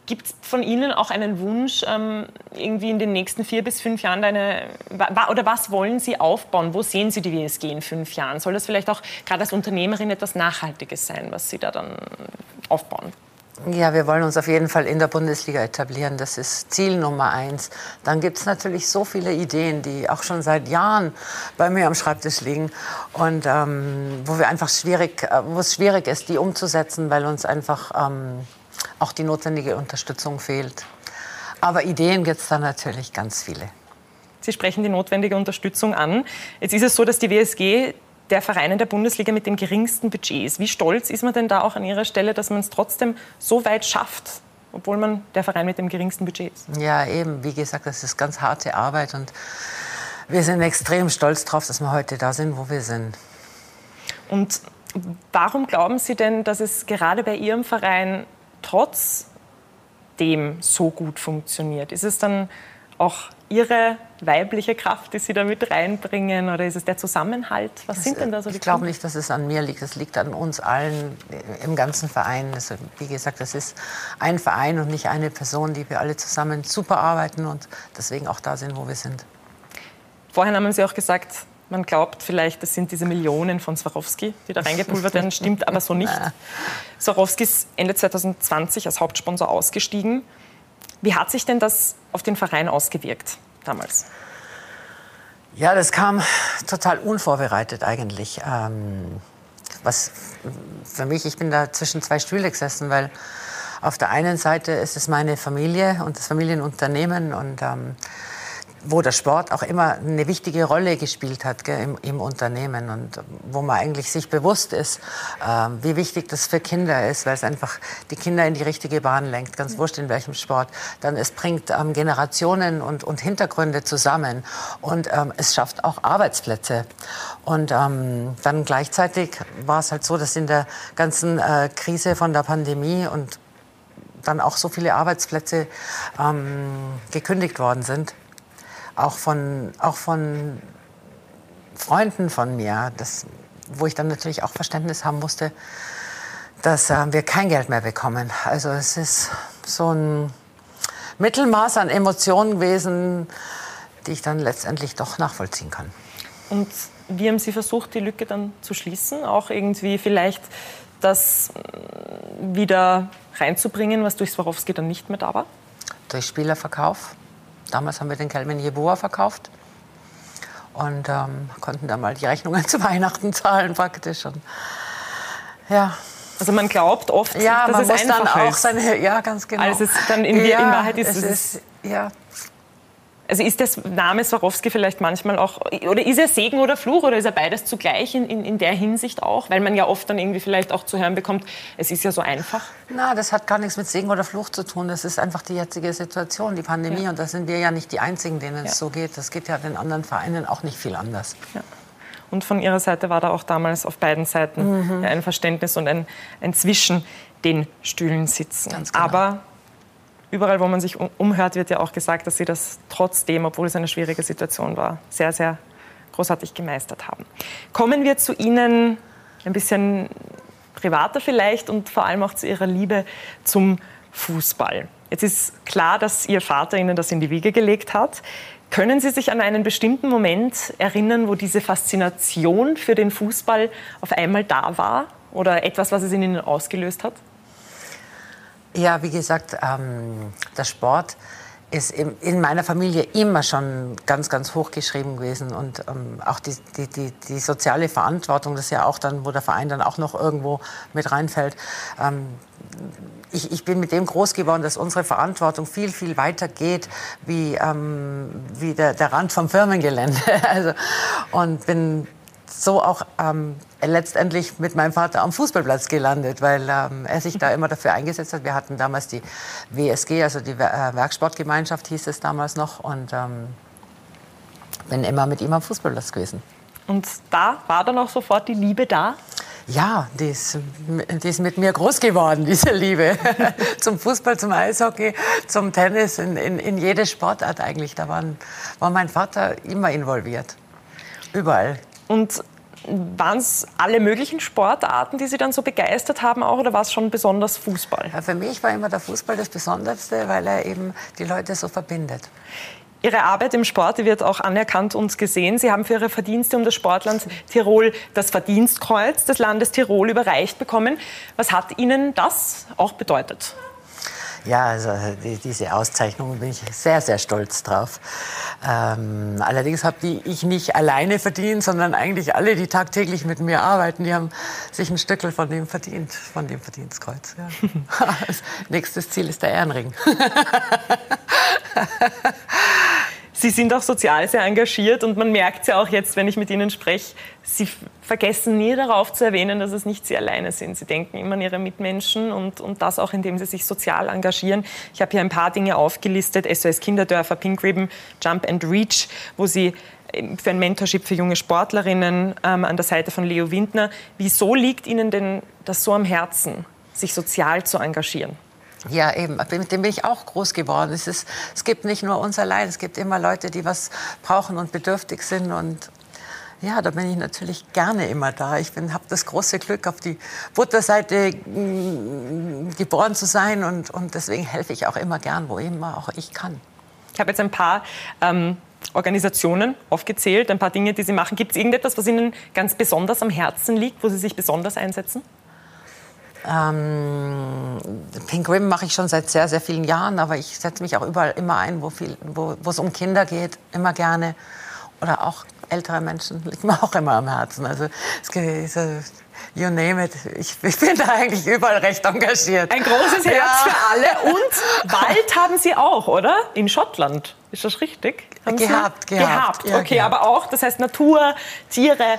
Gibt es von Ihnen auch einen Wunsch, ähm, irgendwie in den nächsten vier bis fünf Jahren eine, oder was wollen Sie aufbauen? Wo sehen Sie die WSG in fünf Jahren? Soll das vielleicht auch gerade als Unternehmerin etwas Nachhaltiges sein, was Sie da dann aufbauen? Ja, wir wollen uns auf jeden Fall in der Bundesliga etablieren. Das ist Ziel Nummer eins. Dann gibt es natürlich so viele Ideen, die auch schon seit Jahren bei mir am Schreibtisch liegen und ähm, wo wir einfach schwierig, äh, wo es schwierig ist, die umzusetzen, weil uns einfach ähm, auch die notwendige Unterstützung fehlt. Aber Ideen gibt es da natürlich ganz viele. Sie sprechen die notwendige Unterstützung an. Jetzt ist es so, dass die WSG der Verein in der Bundesliga mit dem geringsten Budget ist. Wie stolz ist man denn da auch an Ihrer Stelle, dass man es trotzdem so weit schafft, obwohl man der Verein mit dem geringsten Budget ist? Ja, eben, wie gesagt, das ist ganz harte Arbeit und wir sind extrem stolz drauf, dass wir heute da sind, wo wir sind. Und warum glauben Sie denn, dass es gerade bei Ihrem Verein trotzdem so gut funktioniert? Ist es dann auch Ihre weibliche Kraft, die Sie da mit reinbringen? Oder ist es der Zusammenhalt? Was das, sind denn da so die Ich glaube nicht, dass es an mir liegt. Es liegt an uns allen im ganzen Verein. Also, wie gesagt, das ist ein Verein und nicht eine Person, die wir alle zusammen super arbeiten und deswegen auch da sind, wo wir sind. Vorhin haben Sie auch gesagt, man glaubt vielleicht, das sind diese Millionen von Swarovski, die da reingepulvert werden, stimmt aber so nicht. Swarovski ist Ende 2020 als Hauptsponsor ausgestiegen. Wie hat sich denn das auf den Verein ausgewirkt damals? Ja, das kam total unvorbereitet eigentlich. Ähm, was für mich, ich bin da zwischen zwei Stühle gesessen, weil auf der einen Seite ist es meine Familie und das Familienunternehmen und ähm, wo der Sport auch immer eine wichtige Rolle gespielt hat gell, im, im, Unternehmen und wo man eigentlich sich bewusst ist, äh, wie wichtig das für Kinder ist, weil es einfach die Kinder in die richtige Bahn lenkt, ganz wurscht in welchem Sport. Dann es bringt ähm, Generationen und, und, Hintergründe zusammen und ähm, es schafft auch Arbeitsplätze. Und ähm, dann gleichzeitig war es halt so, dass in der ganzen äh, Krise von der Pandemie und dann auch so viele Arbeitsplätze ähm, gekündigt worden sind auch von, auch von Freunden von mir, das, wo ich dann natürlich auch Verständnis haben musste, dass äh, wir kein Geld mehr bekommen. Also es ist so ein Mittelmaß an Emotionen gewesen, die ich dann letztendlich doch nachvollziehen kann. Und wie haben Sie versucht, die Lücke dann zu schließen? Auch irgendwie vielleicht das äh, wieder reinzubringen, was durch Swarovski dann nicht mehr da war? Durch Spielerverkauf. Damals haben wir den Kelvin Jeboa verkauft und ähm, konnten da mal die Rechnungen zu Weihnachten zahlen praktisch. Und, ja. Also man glaubt oft, ja, dass man es muss dann auch ist. seine, ja ganz genau. Also es dann in, ja, in Wahrheit ist es, es ist, ja, also ist der Name Swarovski vielleicht manchmal auch, oder ist er Segen oder Fluch oder ist er beides zugleich in, in, in, der Hinsicht auch? Weil man ja oft dann irgendwie vielleicht auch zu hören bekommt, es ist ja so einfach. Na, das hat gar nichts mit Segen oder Fluch zu tun. Das ist einfach die jetzige Situation, die Pandemie. Ja. Und da sind wir ja nicht die Einzigen, denen es ja. so geht. Das geht ja den anderen Vereinen auch nicht viel anders. Ja. Und von Ihrer Seite war da auch damals auf beiden Seiten mhm. ein Verständnis und ein, ein zwischen den Stühlen sitzen. Genau. Aber überall, wo man sich umhört, wird ja auch gesagt, dass sie das trotzdem, obwohl es eine schwierige Situation war, sehr, sehr großartig gemeistert haben. Kommen wir zu Ihnen ein bisschen privater vielleicht und vor allem auch zu Ihrer Liebe zum Fußball. Jetzt ist klar, dass Ihr Vater Ihnen das in die Wiege gelegt hat. Können Sie sich an einen bestimmten Moment erinnern, wo diese Faszination für den Fußball auf einmal da war? Oder etwas, was es in Ihnen ausgelöst hat? Ja, wie gesagt, ähm, der Sport ist in meiner Familie immer schon ganz, ganz hoch geschrieben gewesen. Und ähm, auch die, die, die, die, soziale Verantwortung, das ist ja auch dann, wo der Verein dann auch noch irgendwo mit reinfällt. Ähm, ich, ich, bin mit dem groß geworden, dass unsere Verantwortung viel, viel weiter geht wie, ähm, wie der, der Rand vom Firmengelände. also, und bin so auch ähm, letztendlich mit meinem Vater am Fußballplatz gelandet, weil ähm, er sich da immer dafür eingesetzt hat. Wir hatten damals die WSG, also die äh, Werksportgemeinschaft hieß es damals noch und ähm, bin immer mit ihm am Fußballplatz gewesen. Und da war dann auch sofort die Liebe da? Ja, die ist, die ist mit mir groß geworden, diese Liebe. zum Fußball, zum Eishockey, zum Tennis, in, in, in jede Sportart eigentlich. Da waren, war mein Vater immer involviert. Überall. Und waren es alle möglichen Sportarten, die Sie dann so begeistert haben auch, oder war es schon besonders Fußball? Ja, für mich war immer der Fußball das Besonderste, weil er eben die Leute so verbindet. Ihre Arbeit im Sport wird auch anerkannt und gesehen. Sie haben für Ihre Verdienste um das Sportland Tirol das Verdienstkreuz des Landes Tirol überreicht bekommen. Was hat Ihnen das auch bedeutet? Ja, also die, diese Auszeichnung bin ich sehr, sehr stolz drauf. Ähm, allerdings habe die ich nicht alleine verdient, sondern eigentlich alle, die tagtäglich mit mir arbeiten, die haben sich ein Stückel von dem verdient, von dem Verdienstkreuz. Ja. Nächstes Ziel ist der Ehrenring. Sie sind auch sozial sehr engagiert und man merkt ja auch jetzt, wenn ich mit Ihnen spreche, Sie vergessen nie darauf zu erwähnen, dass es nicht Sie alleine sind. Sie denken immer an Ihre Mitmenschen und, und das auch, indem Sie sich sozial engagieren. Ich habe hier ein paar Dinge aufgelistet, SOS Kinderdörfer, Pink Ribbon, Jump and Reach, wo Sie ähm, für ein Mentorship für junge Sportlerinnen ähm, an der Seite von Leo Windner. Wieso liegt Ihnen denn das so am Herzen, sich sozial zu engagieren? Ja, eben. Mit dem bin ich auch groß geworden. Es, ist, es gibt nicht nur uns allein, es gibt immer Leute, die was brauchen und bedürftig sind. Und ja, da bin ich natürlich gerne immer da. Ich habe das große Glück, auf die Butterseite mm, geboren zu sein. Und, und deswegen helfe ich auch immer gern, wo immer auch ich kann. Ich habe jetzt ein paar ähm, Organisationen aufgezählt, ein paar Dinge, die Sie machen. Gibt es irgendetwas, was Ihnen ganz besonders am Herzen liegt, wo Sie sich besonders einsetzen? Ähm, Pink Rim mache ich schon seit sehr, sehr vielen Jahren, aber ich setze mich auch überall immer ein, wo, viel, wo, es um Kinder geht, immer gerne. Oder auch ältere Menschen, liegt mir auch immer am Herzen. Also es you name it. Ich, ich, bin da eigentlich überall recht engagiert. Ein großes Herz ja. für alle. Und Wald haben Sie auch, oder? In Schottland. Ist das richtig? Haben gehabt, Sie? gehabt. Gehabt, ja, okay. Gehabt. Aber auch, das heißt Natur, Tiere,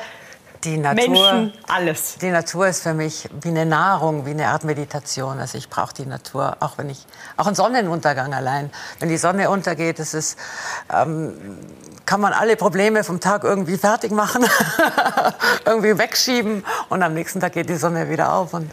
die Natur, Menschen, alles. Die Natur ist für mich wie eine Nahrung, wie eine Art Meditation. Also ich brauche die Natur, auch wenn ich, auch ein Sonnenuntergang allein. Wenn die Sonne untergeht, das ist, ähm, kann man alle Probleme vom Tag irgendwie fertig machen, irgendwie wegschieben und am nächsten Tag geht die Sonne wieder auf und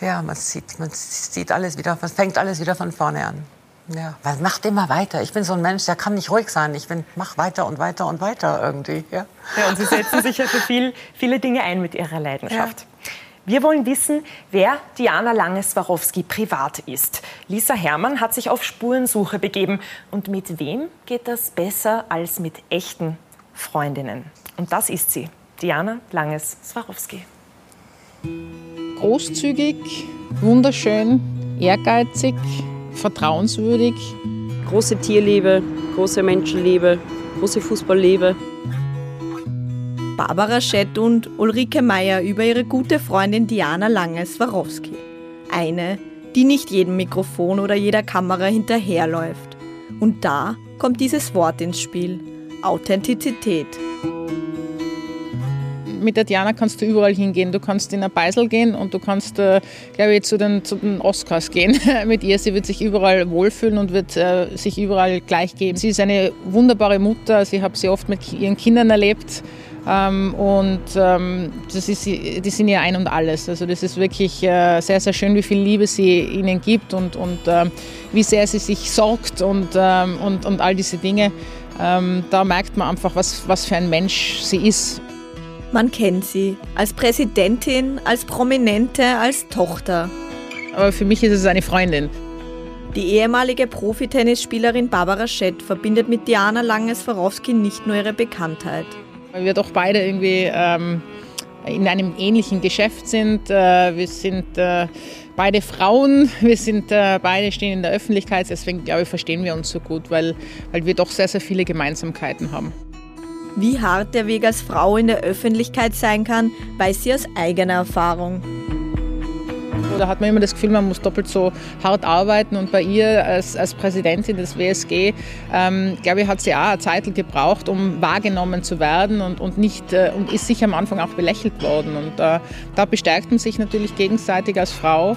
ja, man sieht, man sieht alles wieder, man fängt alles wieder von vorne an. Ja, man macht immer weiter. Ich bin so ein Mensch, der kann nicht ruhig sein. Ich bin, mach weiter und weiter und weiter irgendwie. Ja, ja und Sie setzen sich ja für viel, viele Dinge ein mit Ihrer Leidenschaft. Ja. Wir wollen wissen, wer Diana Lange-Swarovski privat ist. Lisa Herrmann hat sich auf Spurensuche begeben. Und mit wem geht das besser als mit echten Freundinnen? Und das ist sie, Diana Langes-Swarovski. Großzügig, wunderschön, ehrgeizig, vertrauenswürdig. Große Tierliebe, große Menschenliebe, große Fußballliebe. Barbara Schett und Ulrike Meyer über ihre gute Freundin Diana Lange-Swarovski. Eine, die nicht jedem Mikrofon oder jeder Kamera hinterherläuft. Und da kommt dieses Wort ins Spiel. Authentizität mit der Diana kannst du überall hingehen. Du kannst in ein Beisel gehen und du kannst, äh, glaube ich, zu den, zu den Oscars gehen mit ihr. Sie wird sich überall wohlfühlen und wird äh, sich überall gleich geben. Sie ist eine wunderbare Mutter. Ich habe sie oft mit ihren Kindern erlebt. Ähm, und ähm, das ist, die sind ihr ein und alles. Also das ist wirklich äh, sehr, sehr schön, wie viel Liebe sie ihnen gibt und, und ähm, wie sehr sie sich sorgt und, ähm, und, und all diese Dinge. Ähm, da merkt man einfach, was, was für ein Mensch sie ist. Man kennt sie als Präsidentin, als Prominente, als Tochter. Aber für mich ist es eine Freundin. Die ehemalige Profitennisspielerin Barbara Schett verbindet mit Diana Langes-Swarovski nicht nur ihre Bekanntheit. Weil wir doch beide irgendwie ähm, in einem ähnlichen Geschäft sind. Äh, wir sind äh, beide Frauen, wir sind äh, beide stehen in der Öffentlichkeit. Deswegen glaube ich, verstehen wir uns so gut, weil, weil wir doch sehr, sehr viele Gemeinsamkeiten haben. Wie hart der Weg als Frau in der Öffentlichkeit sein kann, weiß sie aus eigener Erfahrung. Da hat man immer das Gefühl, man muss doppelt so hart arbeiten. Und bei ihr als, als Präsidentin des WSG, ähm, glaube ich, hat sie auch eine Zeit gebraucht, um wahrgenommen zu werden und, und, nicht, äh, und ist sicher am Anfang auch belächelt worden. Und äh, da bestärkt man sich natürlich gegenseitig als Frau,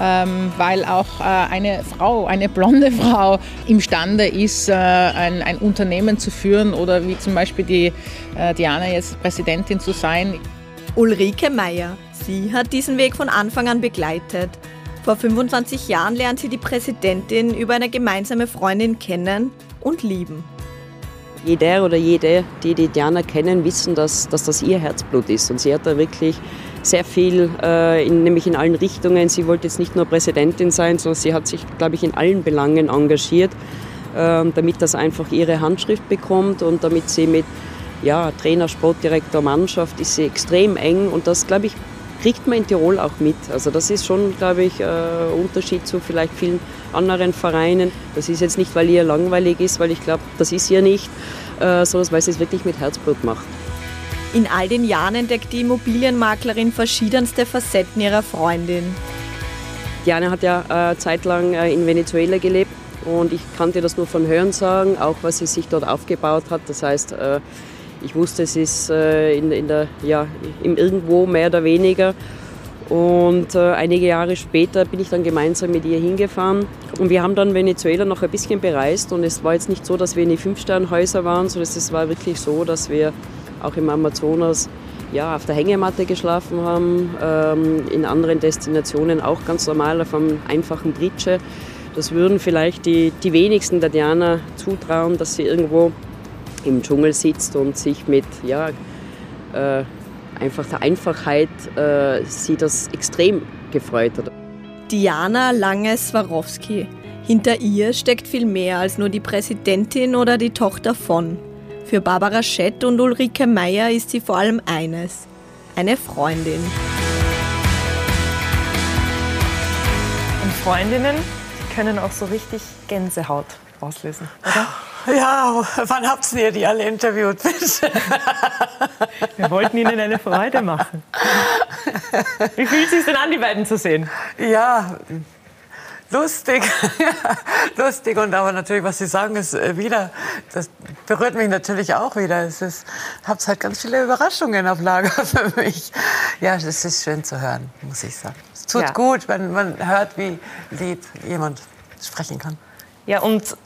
ähm, weil auch äh, eine Frau, eine blonde Frau imstande ist, äh, ein, ein, Unternehmen zu führen oder wie zum Beispiel die äh, Diana jetzt Präsidentin zu sein. Ulrike Meyer Sie hat diesen Weg von Anfang an begleitet. Vor 25 Jahren lernt sie die Präsidentin über eine gemeinsame Freundin kennen und lieben. Jeder oder jede, die die Diana kennen, wissen, dass, dass das ihr Herzblut ist. Und sie hat da wirklich sehr viel, äh, in, nämlich in allen Richtungen. Sie wollte jetzt nicht nur Präsidentin sein, sondern sie hat sich, glaube ich, in allen Belangen engagiert, äh, damit das einfach ihre Handschrift bekommt und damit sie mit ja, Trainer, Sportdirektor, Mannschaft ist sie extrem eng. Und das, glaube ich, kriegt man in Tirol auch mit. Also das ist schon, glaube ich, ein äh, Unterschied zu vielleicht vielen anderen Vereinen. Das ist jetzt nicht, weil ihr langweilig ist, weil ich glaube, das ist ihr nicht, äh, sondern weil sie es wirklich mit Herzblut macht. In all den Jahren entdeckt die Immobilienmaklerin verschiedenste Facetten ihrer Freundin. Diana hat ja äh, zeitlang in Venezuela gelebt und ich kannte das nur von Hörensagen, auch was sie sich dort aufgebaut hat. Das heißt, ich wusste, es ist äh, in, in der, ja, im Irgendwo mehr oder weniger. Und äh, einige Jahre später bin ich dann gemeinsam mit ihr hingefahren. Und wir haben dann Venezuela noch ein bisschen bereist. Und es war jetzt nicht so, dass wir in die Fünf-Sterne-Häuser waren, sondern es war wirklich so, dass wir auch im Amazonas ja, auf der Hängematte geschlafen haben, ähm, in anderen Destinationen auch ganz normal auf einem einfachen Britsche. Das würden vielleicht die, die wenigsten der Diana zutrauen, dass sie irgendwo im Dschungel sitzt und sich mit ja, äh, einfach der Einfachheit äh, sie das extrem gefreut hat. Diana Lange-Swarovski. Hinter ihr steckt viel mehr als nur die Präsidentin oder die Tochter von. Für Barbara Schett und Ulrike Meyer ist sie vor allem eines, eine Freundin. Und Freundinnen können auch so richtig Gänsehaut auslösen, oder? Ja, wann habt ihr die alle interviewt? Wir wollten ihnen eine Freude machen. Wie fühlt es sich denn an, die beiden zu sehen? Ja, lustig. lustig und aber natürlich, was Sie sagen, ist äh, wieder, das berührt mich natürlich auch wieder. Es ist, habt halt ganz viele Überraschungen auf Lager für mich. Ja, es ist schön zu hören, muss ich sagen. Es tut Ja. gut, wenn man hört, wie lieb jemand sprechen kann. Ja, und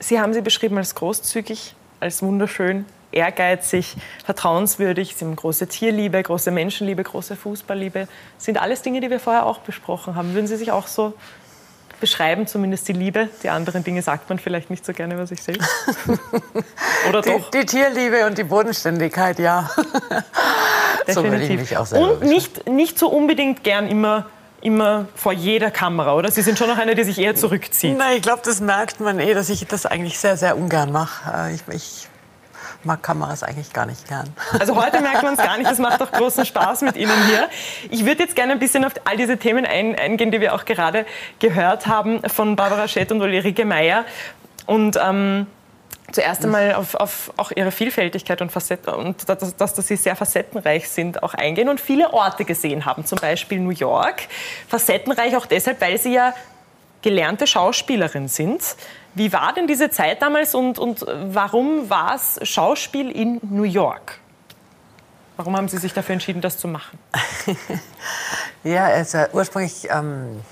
Sie haben sie beschrieben als großzügig, als wunderschön, ehrgeizig, vertrauenswürdig. Sie haben große Tierliebe, große Menschenliebe, große Fußballliebe. Sind alles Dinge, die wir vorher auch besprochen haben. Würden Sie sich auch so beschreiben, zumindest die Liebe? Die anderen Dinge sagt man vielleicht nicht so gerne über sich selbst. Oder Die, doch? die Tierliebe und die Bodenständigkeit, ja. so auch selber Und nicht, nicht so unbedingt gern immer, immer vor jeder Kamera, oder? Sie sind schon noch eine, die sich eher zurückzieht. Nein, ich glaube, das merkt man eh, dass ich das eigentlich sehr, sehr ungern mache. Äh, Ich, ich mag Kameras eigentlich gar nicht gern. Also heute merkt man es gar nicht. Es macht auch großen Spaß mit Ihnen hier. Ich würde jetzt gerne ein bisschen auf all diese Themen ein, eingehen, die wir auch gerade gehört haben von Barbara Schett und Ulrike Meyer. Und ähm, zuerst einmal auf, auf auch ihre Vielfältigkeit und, Facetten, und dass, dass, dass sie sehr facettenreich sind, auch eingehen und viele Orte gesehen haben, zum Beispiel New York. Facettenreich auch deshalb, weil sie ja gelernte Schauspielerin sind. Wie war denn diese Zeit damals und, und warum war es Schauspiel in New York? Warum haben Sie sich dafür entschieden, das zu machen? Ja, also ursprünglich ähm,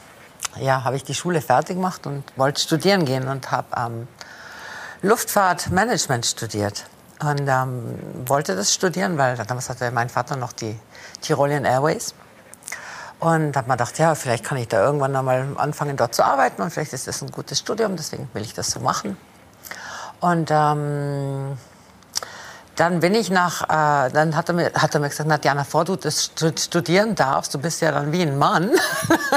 ja, habe ich die Schule fertig gemacht und wollte studieren gehen und habe ähm, Luftfahrtmanagement studiert. Und ähm, wollte das studieren, weil damals hatte mein Vater noch die Tirolian Airways. Und habe mir gedacht, ja, vielleicht kann ich da irgendwann noch mal anfangen, dort zu arbeiten und vielleicht ist das ein gutes Studium, deswegen will ich das so machen. Und ähm, dann bin ich nach, äh, dann hat er, mir, hat er mir gesagt, na Diana, bevor du das stu- studieren darfst, du bist ja dann wie ein Mann,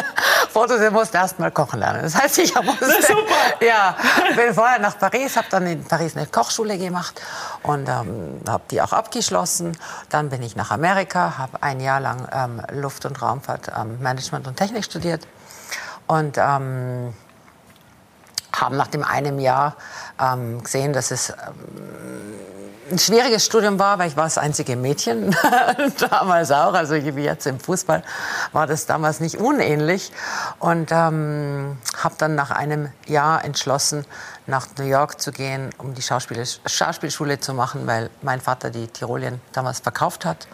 bevor du musst erst mal kochen lernen. Das heißt, ich musste, super. ja, bin vorher nach Paris, habe dann in Paris eine Kochschule gemacht und ähm, habe die auch abgeschlossen. Dann bin ich nach Amerika, habe ein Jahr lang ähm, Luft- und Raumfahrt, ähm, Management und Technik studiert und ähm, haben nach dem einem Jahr ähm, gesehen, dass es ähm, ein schwieriges Studium war, weil ich war das einzige Mädchen damals auch, also wie jetzt im Fußball war das damals nicht unähnlich und ähm, habe dann nach einem Jahr entschlossen, nach New York zu gehen, um die Schauspiel Schauspielschule zu machen, weil mein Vater die Tirolien damals verkauft hat.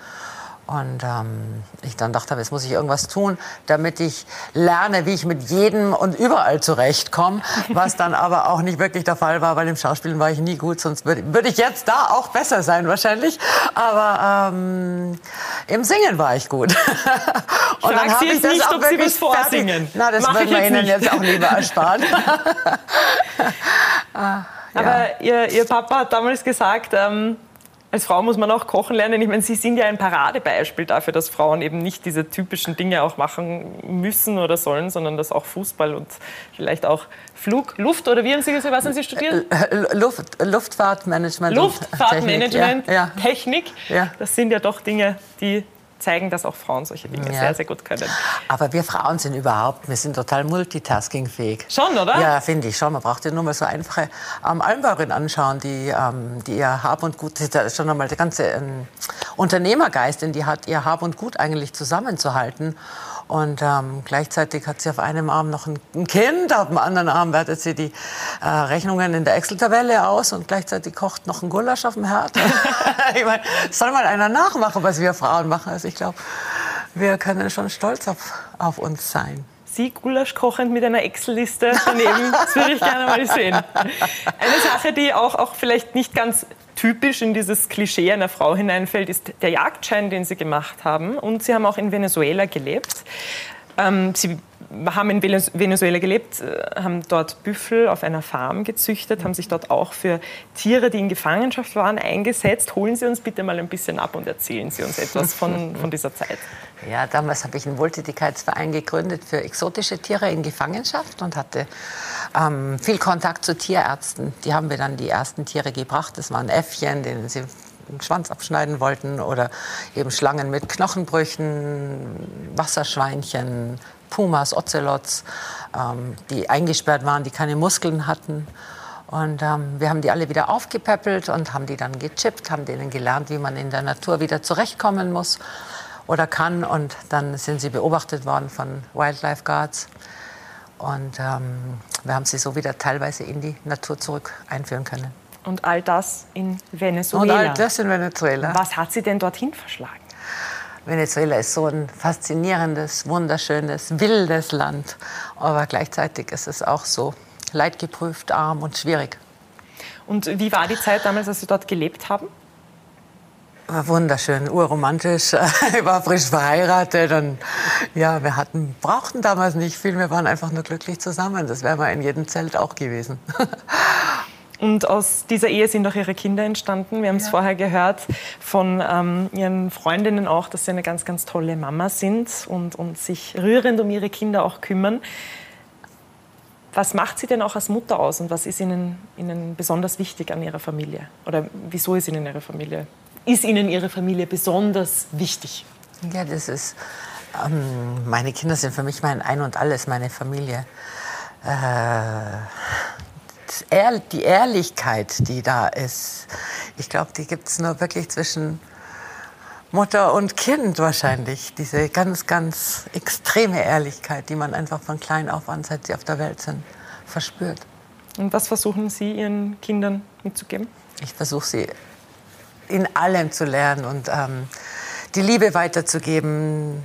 Und ähm, ich dann dachte, jetzt muss ich irgendwas tun, damit ich lerne, wie ich mit jedem und überall zurechtkomme. Was dann aber auch nicht wirklich der Fall war, weil im Schauspielen war ich nie gut, sonst würde würd ich jetzt da auch besser sein wahrscheinlich. Aber ähm, im Singen war ich gut. und frag hab Sie jetzt nicht, ob Sie wirklich was vorsingen. Na, das Mach würden ich wir Ihnen nicht. jetzt auch lieber ersparen. Aber ihr, ihr Papa hat damals gesagt, ähm, als Frau muss man auch kochen lernen. Ich meine, Sie sind ja ein Paradebeispiel dafür, dass Frauen eben nicht diese typischen Dinge auch machen müssen oder sollen, sondern dass auch Fußball und vielleicht auch Flug, Luft oder wie haben Sie gesagt, was haben Sie studiert? Luft, Luftfahrtmanagement. Luftfahrtmanagement, Technik, ja. Technik, Ja. das sind ja doch Dinge, die zeigen, dass auch Frauen solche Dinge Ja. sehr, sehr gut können. Aber wir Frauen sind überhaupt, wir sind total multitaskingfähig. Schon, oder? Ja, finde ich schon. Man braucht ja nur mal so einfache ähm, Almbauerinnen anschauen, die, ähm, die ihr Hab und Gut, das ist schon einmal der ganze ähm, Unternehmergeist, den die hat, ihr Hab und Gut eigentlich zusammenzuhalten. Und ähm, gleichzeitig hat sie auf einem Arm noch ein, ein Kind, auf dem anderen Arm wertet sie die äh, Rechnungen in der Excel-Tabelle aus und gleichzeitig kocht noch ein Gulasch auf dem Herd. ich meine, soll mal einer nachmachen, was wir Frauen machen. Also ich glaube, wir können schon stolz auf, auf uns sein. Sie Gulasch kochend mit einer Excel-Liste daneben, das würde ich gerne mal sehen. Eine Sache, die auch, auch vielleicht nicht ganz typisch in dieses Klischee einer Frau hineinfällt, ist der Jagdschein, den Sie gemacht haben. Und Sie haben auch in Venezuela gelebt. Ähm, Sie haben in Venezuela gelebt, äh, haben dort Büffel auf einer Farm gezüchtet, haben sich dort auch für Tiere, die in Gefangenschaft waren, eingesetzt. Holen Sie uns bitte mal ein bisschen ab und erzählen Sie uns etwas von, von dieser Zeit. Ja, damals habe ich einen Wohltätigkeitsverein gegründet für exotische Tiere in Gefangenschaft und hatte ähm, viel Kontakt zu Tierärzten. Die haben mir dann die ersten Tiere gebracht. Das waren Äffchen, denen sie den Schwanz abschneiden wollten oder eben Schlangen mit Knochenbrüchen, Wasserschweinchen, Pumas, Ocelots, ähm, die eingesperrt waren, die keine Muskeln hatten. Und ähm, wir haben die alle wieder aufgepäppelt und haben die dann gechippt, haben denen gelernt, wie man in der Natur wieder zurechtkommen muss oder kann. Und dann sind sie beobachtet worden von Wildlife Guards. Und ähm, wir haben sie so wieder teilweise in die Natur zurück einführen können. Und all das in Venezuela. Und all das in Venezuela. Was hat sie denn dorthin verschlagen? Venezuela ist so ein faszinierendes, wunderschönes, wildes Land. Aber gleichzeitig ist es auch so leidgeprüft, arm und schwierig. Und wie war die Zeit damals, als Sie dort gelebt haben? War wunderschön, urromantisch. Ich war frisch verheiratet und ja, wir hatten, brauchten damals nicht viel. Wir waren einfach nur glücklich zusammen. Das wäre wir in jedem Zelt auch gewesen. Und aus dieser Ehe sind auch ihre Kinder entstanden. Wir haben es ja. vorher gehört von ähm, ihren Freundinnen auch, dass sie eine ganz, ganz tolle Mama sind und, und sich rührend um ihre Kinder auch kümmern. Was macht sie denn auch als Mutter aus und was ist Ihnen, Ihnen besonders wichtig an Ihrer Familie? Oder wieso ist Ihnen Ihre Familie, ist Ihnen Ihre Familie besonders wichtig? Ja, das ist, ähm, meine Kinder sind für mich mein Ein und Alles, meine Familie. Äh, die Ehrlichkeit, die da ist, ich glaube, die gibt es nur wirklich zwischen Mutter und Kind wahrscheinlich. Diese ganz, ganz extreme Ehrlichkeit, die man einfach von klein auf an, seit sie auf der Welt sind, verspürt. Und was versuchen Sie Ihren Kindern mitzugeben? Ich versuche sie in allem zu lernen und ähm, die Liebe weiterzugeben,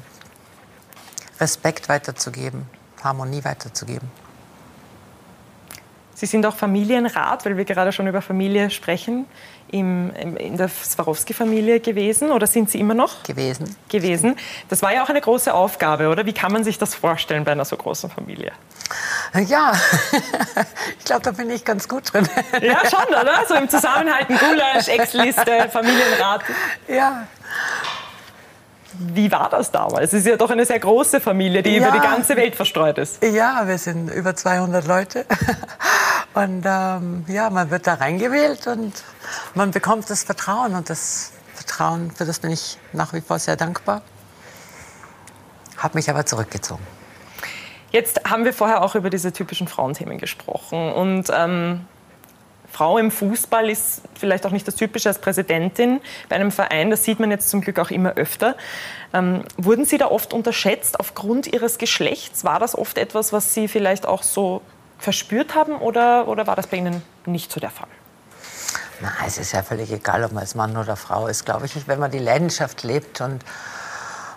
Respekt weiterzugeben, Harmonie weiterzugeben. Sie sind auch Familienrat, weil wir gerade schon über Familie sprechen, im, in der Swarovski-Familie gewesen oder sind Sie immer noch? Gewesen. Gewesen. Das war ja auch eine große Aufgabe, oder? Wie kann man sich das vorstellen bei einer so großen Familie? Ja, ich glaube, da bin ich ganz gut drin. Ja, schon, oder? So im Zusammenhalten, Gulasch, Ex-Liste, Familienrat. Ja, wie war das damals? Es ist ja doch eine sehr große Familie, die ja, über die ganze Welt verstreut ist. Ja, wir sind über 200 Leute. Und ähm, ja, man wird da reingewählt und man bekommt das Vertrauen. Und das Vertrauen, für das bin ich nach wie vor sehr dankbar. Habe mich aber zurückgezogen. Jetzt haben wir vorher auch über diese typischen Frauenthemen gesprochen. Und ähm, Frau im Fußball ist vielleicht auch nicht das Typische als Präsidentin bei einem Verein. Das sieht man jetzt zum Glück auch immer öfter. Ähm, wurden Sie da oft unterschätzt aufgrund Ihres Geschlechts? War das oft etwas, was Sie vielleicht auch so verspürt haben oder, oder war das bei Ihnen nicht so der Fall? Na, es ist ja völlig egal, ob man als Mann oder Frau ist, glaube ich. Wenn man die Leidenschaft lebt und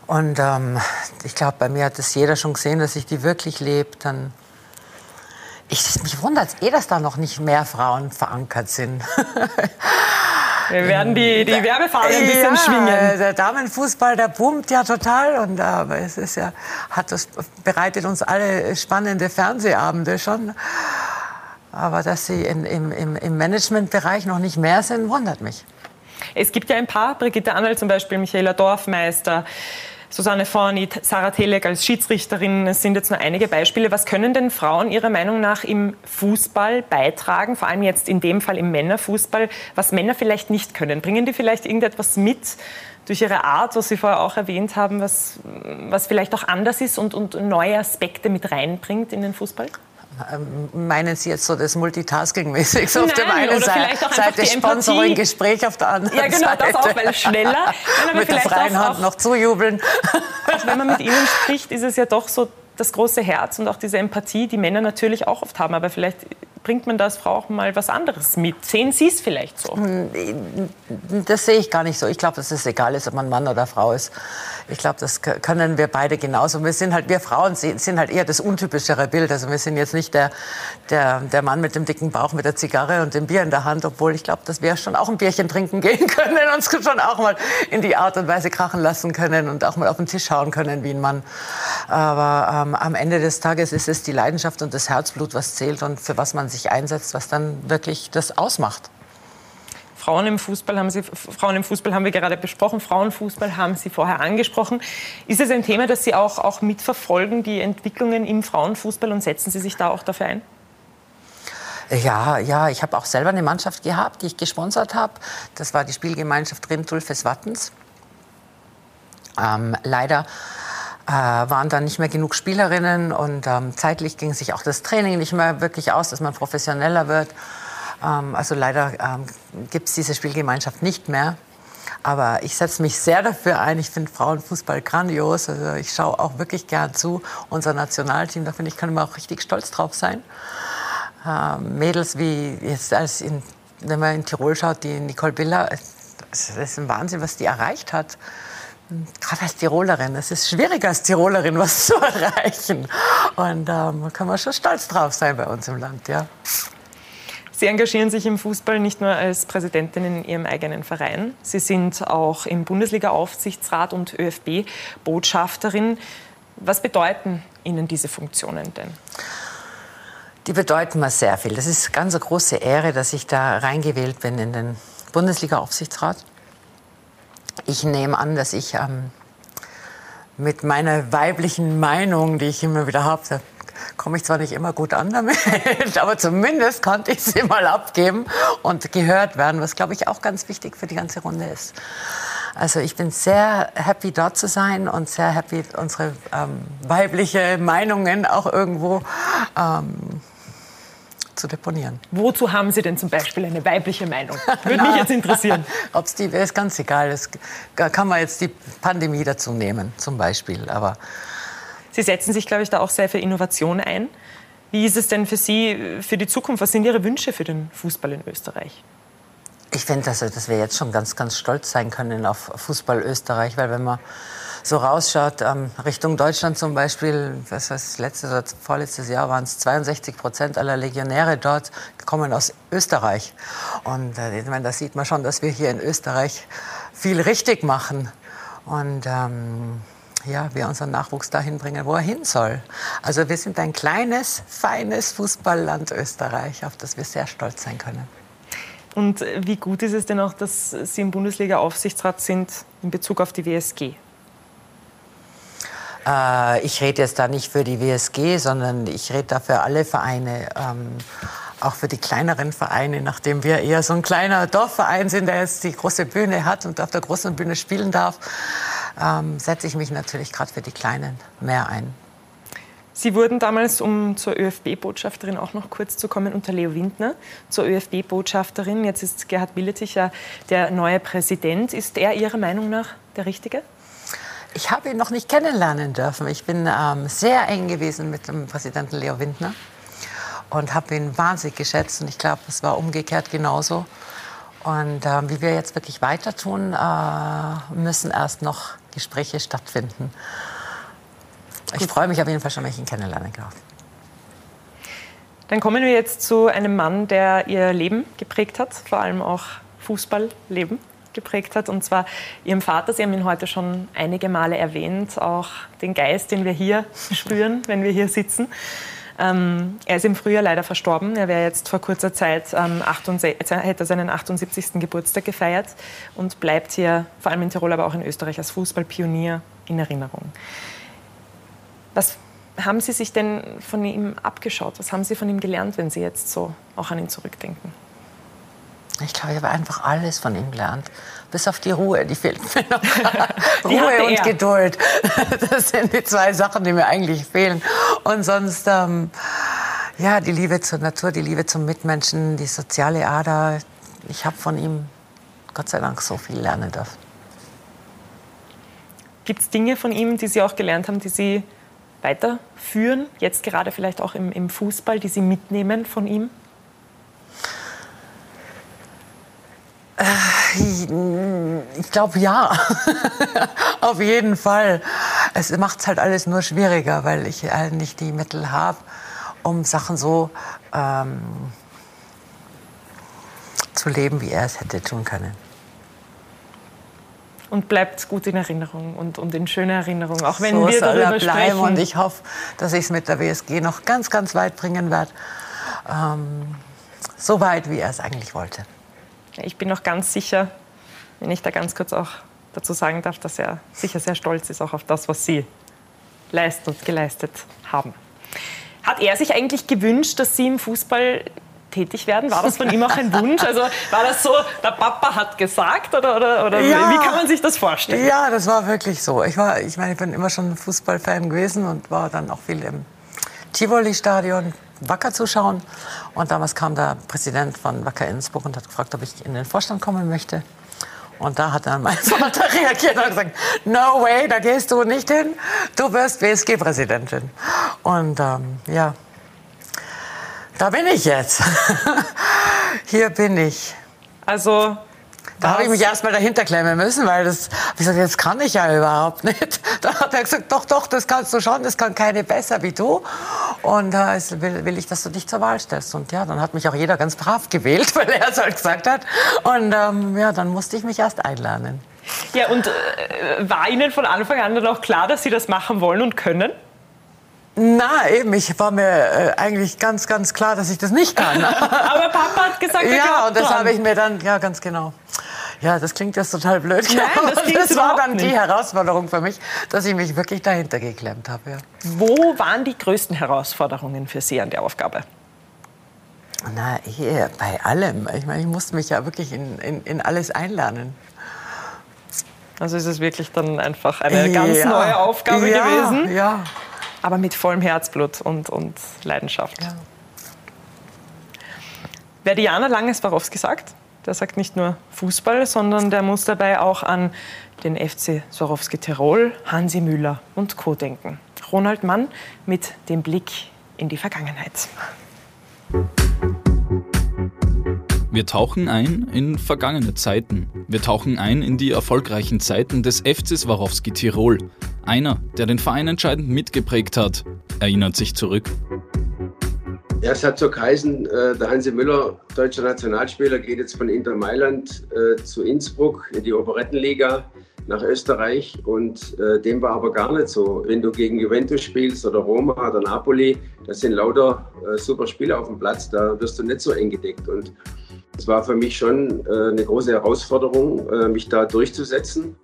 und ähm, ich glaube, bei mir hat das jeder schon gesehen, dass ich die wirklich lebe, dann ich, mich wundert es eh, dass da noch nicht mehr Frauen verankert sind. Wir werden die, die Werbefahne ein bisschen ja, schwingen. Der Damenfußball, der boomt ja total. Und, aber es ist ja, hat das, bereitet uns alle spannende Fernsehabende schon. Aber dass sie in, im, im, im Managementbereich noch nicht mehr sind, wundert mich. Es gibt ja ein paar, Brigitte Annel zum Beispiel, Michaela Dorfmeister, Susanne Fornit, Sarah Telek als Schiedsrichterin, es sind jetzt nur einige Beispiele. Was können denn Frauen Ihrer Meinung nach im Fußball beitragen, vor allem jetzt in dem Fall im Männerfußball, was Männer vielleicht nicht können? Bringen die vielleicht irgendetwas mit durch ihre Art, was Sie vorher auch erwähnt haben, was, was vielleicht auch anders ist und, und neue Aspekte mit reinbringt in den Fußball? Ähm, meinen Sie jetzt so das Multitasking-mäßig? So auf der einen Seite, Seite Sponsoring, Gespräch auf der anderen Seite. Ja, genau, Seite. das auch, weil schneller. mit der freien Hand noch zujubeln. Auch wenn man mit Ihnen spricht, ist es ja doch so das große Herz und auch diese Empathie, die Männer natürlich auch oft haben, aber vielleicht bringt man da als Frau auch mal was anderes mit? Sehen Sie es vielleicht so? Hm, das sehe ich gar nicht so. Ich glaube, dass es egal ist, ob man Mann oder Frau ist. Ich glaube, das können wir beide genauso. Wir sind halt, wir Frauen sind halt eher das untypischere Bild. Also wir sind jetzt nicht der, der, der Mann mit dem dicken Bauch mit der Zigarre und dem Bier in der Hand, obwohl ich glaube, dass wir schon auch ein Bierchen trinken gehen können, und uns schon auch mal in die Art und Weise krachen lassen können und auch mal auf den Tisch schauen können wie ein Mann. Aber ähm, am Ende des Tages ist es die Leidenschaft und das Herzblut, was zählt und für was man sich einsetzt, was dann wirklich das ausmacht. Frauen im Fußball haben Sie, Frauen im Fußball haben wir gerade besprochen, Frauenfußball haben Sie vorher angesprochen. Ist es ein Thema, das Sie auch, auch mitverfolgen, die Entwicklungen im Frauenfußball und setzen Sie sich da auch dafür ein? Ja, ja, ich habe auch selber eine Mannschaft gehabt, die ich gesponsert habe. Das war die Spielgemeinschaft Rindulfes Wattens. Ähm, leider äh, waren dann nicht mehr genug Spielerinnen und ähm, zeitlich ging sich auch das Training nicht mehr wirklich aus, dass man professioneller wird. Ähm, also leider ähm, gibt es diese Spielgemeinschaft nicht mehr. Aber ich setze mich sehr dafür ein. Ich finde Frauenfußball grandios. Also ich schaue auch wirklich gern zu. Unser Nationalteam, da finde ich, kann man auch richtig stolz drauf sein. Ähm, Mädels wie jetzt als in, wenn man in Tirol schaut, die Nicole Biller, das ist ein Wahnsinn, was die erreicht hat. Gerade als Tirolerin, es ist schwierig als Tirolerin was zu erreichen. Und ähm, da kann man schon stolz drauf sein bei uns im Land, ja. Sie engagieren sich im Fußball nicht nur als Präsidentin in Ihrem eigenen Verein. Sie sind auch im Bundesliga-Aufsichtsrat und ÖFB-Botschafterin. Was bedeuten Ihnen diese Funktionen denn? Die bedeuten mir sehr viel. Das ist ganz eine große Ehre, dass ich da reingewählt bin in den Bundesliga-Aufsichtsrat. Ich nehme an, dass ich ähm, mit meiner weiblichen Meinung, die ich immer wieder habe, komme ich zwar nicht immer gut an damit, aber zumindest konnte ich sie mal abgeben und gehört werden, was, glaube ich, auch ganz wichtig für die ganze Runde ist. Also ich bin sehr happy, dort zu sein und sehr happy, unsere ähm, weibliche Meinungen auch irgendwo ähm, zu deponieren. Wozu haben Sie denn zum Beispiel eine weibliche Meinung? Würde mich jetzt interessieren. Ob es die wäre, ist ganz egal. Das kann man jetzt die Pandemie dazu nehmen, zum Beispiel. Aber Sie setzen sich, glaube ich, da auch sehr für Innovation ein. Wie ist es denn für Sie für die Zukunft? Was sind Ihre Wünsche für den Fußball in Österreich? Ich finde, dass, dass wir jetzt schon ganz, ganz stolz sein können auf Fußball Österreich, weil wenn man so rausschaut, ähm, Richtung Deutschland zum Beispiel, was weiß letztes oder vorletztes Jahr waren es 62 Prozent aller Legionäre dort kommen aus Österreich. Und äh, ich meine, da sieht man schon, dass wir hier in Österreich viel richtig machen. Und ähm, ja, wir unseren Nachwuchs dahin bringen, wo er hin soll. Also wir sind ein kleines, feines Fußballland Österreich, auf das wir sehr stolz sein können. Und wie gut ist es denn auch, dass Sie im Bundesliga-Aufsichtsrat sind in Bezug auf die WSG? Äh, ich rede jetzt da nicht für die WSG, sondern ich rede da für alle Vereine. Ähm, auch für die kleineren Vereine, nachdem wir eher so ein kleiner Dorfverein sind, der jetzt die große Bühne hat und auf der großen Bühne spielen darf, ähm, setze ich mich natürlich gerade für die Kleinen mehr ein. Sie wurden damals, um zur ÖFB-Botschafterin auch noch kurz zu kommen, unter Leo Windner zur ÖFB-Botschafterin. Jetzt ist Gerhard Billetich ja der neue Präsident. Ist er Ihrer Meinung nach der Richtige? Ich habe ihn noch nicht kennenlernen dürfen. Ich bin ähm, sehr eng gewesen mit dem Präsidenten Leo Windner und habe ihn wahnsinnig geschätzt. Und ich glaube, es war umgekehrt genauso. Und äh, wie wir jetzt wirklich weiter tun, äh, müssen erst noch Gespräche stattfinden. Ich freue mich auf jeden Fall schon, wenn ich ihn kennenlernen darf. Dann kommen wir jetzt zu einem Mann, der ihr Leben geprägt hat, vor allem auch Fußballleben geprägt hat, und zwar Ihrem Vater. Sie haben ihn heute schon einige Male erwähnt, auch den Geist, den wir hier spüren, wenn wir hier sitzen. Ähm, er ist im Frühjahr leider verstorben. Er wäre jetzt vor kurzer Zeit, ähm, 68, hätte seinen 78. Geburtstag gefeiert und bleibt hier, vor allem in Tirol, aber auch in Österreich, als Fußballpionier in Erinnerung. Was haben Sie sich denn von ihm abgeschaut? Was haben Sie von ihm gelernt, wenn Sie jetzt so auch an ihn zurückdenken? Ich glaube, ich habe einfach alles von ihm gelernt. Bis auf die Ruhe, die fehlt mir noch. Ruhe und Geduld. Das sind die zwei Sachen, die mir eigentlich fehlen. Und sonst, ähm, ja, die Liebe zur Natur, die Liebe zum Mitmenschen, die soziale Ader. Ich habe von ihm Gott sei Dank so viel lernen dürfen. Gibt es Dinge von ihm, die Sie auch gelernt haben, die Sie weiterführen, jetzt gerade vielleicht auch im, im Fußball, die Sie mitnehmen von ihm? Ich, ich glaube ja, auf jeden Fall. Es macht es halt alles nur schwieriger, weil ich halt nicht die Mittel habe, um Sachen so ähm, zu leben, wie er es hätte tun können. Und bleibt gut in Erinnerung und, und in schöner Erinnerung, auch wenn so wir soll darüber er bleiben sprechen. und ich hoffe, dass ich es mit der WSG noch ganz, ganz weit bringen werde. Ähm, so weit, wie er es eigentlich wollte. Ich bin noch ganz sicher, wenn ich da ganz kurz auch dazu sagen darf, dass er sicher sehr stolz ist auch auf das, was Sie leisten und geleistet haben. Hat er sich eigentlich gewünscht, dass Sie im Fußball tätig werden? War das von ihm auch ein Wunsch? Also war das so, der Papa hat gesagt oder, oder, oder Ja. wie kann man sich das vorstellen? Ja, das war wirklich so. Ich, war, ich meine, ich bin immer schon Fußballfan gewesen und war dann auch viel im Tivoli-Stadion Wacker zuschauen. Und damals kam der Präsident von Wacker Innsbruck und hat gefragt, ob ich in den Vorstand kommen möchte. Und da hat dann mein Vater reagiert und gesagt, no way, da gehst du nicht hin, du wirst WSG-Präsidentin. Und ähm, ja, da bin ich jetzt. Hier bin ich. Also da habe ich mich erst mal dahinter klemmen müssen, weil das, ich gesagt, das kann ich ja überhaupt nicht. Da hat er gesagt, doch, doch, das kannst du schon, das kann keine besser wie du. Und da ist, will, will ich, dass du dich zur Wahl stellst. Und ja, dann hat mich auch jeder ganz brav gewählt, weil er es halt gesagt hat. Und ähm, ja, dann musste ich mich erst einlernen. Ja, und äh, war Ihnen von Anfang an dann auch klar, dass Sie das machen wollen und können? Na, eben, ich war mir äh, eigentlich ganz, ganz klar, dass ich das nicht kann. Aber Papa hat gesagt, Ja, glaubt und das habe ich mir dann, ja, ganz genau. Ja, das klingt jetzt total blöd. Nein, das das war dann die nicht. Herausforderung für mich, dass ich mich wirklich dahinter geklemmt habe. Ja. Wo waren die größten Herausforderungen für Sie an der Aufgabe? Na, hier, bei allem. Ich meine, ich musste mich ja wirklich in, in, in alles einlernen. Also ist es wirklich dann einfach eine ganz Ja. neue Aufgabe Ja, gewesen. Ja. Aber mit vollem Herzblut und, und Leidenschaft. Wer Diana Langes-Warowski sagt, der sagt nicht nur Fußball, sondern der muss dabei auch an den FC Swarovski Tirol, Hansi Müller und Co. denken. Ronald Mann mit dem Blick in die Vergangenheit. Wir tauchen ein in vergangene Zeiten. Wir tauchen ein in die erfolgreichen Zeiten des FC Swarovski Tirol. Einer, der den Verein entscheidend mitgeprägt hat, erinnert sich zurück. Ja, es hat so geheißen, äh, der Hansi Müller, deutscher Nationalspieler, geht jetzt von Inter Mailand äh, zu Innsbruck in die Operettenliga nach Österreich und äh, dem war aber gar nicht so. Wenn du gegen Juventus spielst oder Roma oder Napoli, das sind lauter super Spieler auf dem Platz, da wirst du nicht so eng gedeckt und es war für mich schon äh, eine große Herausforderung, äh, mich da durchzusetzen.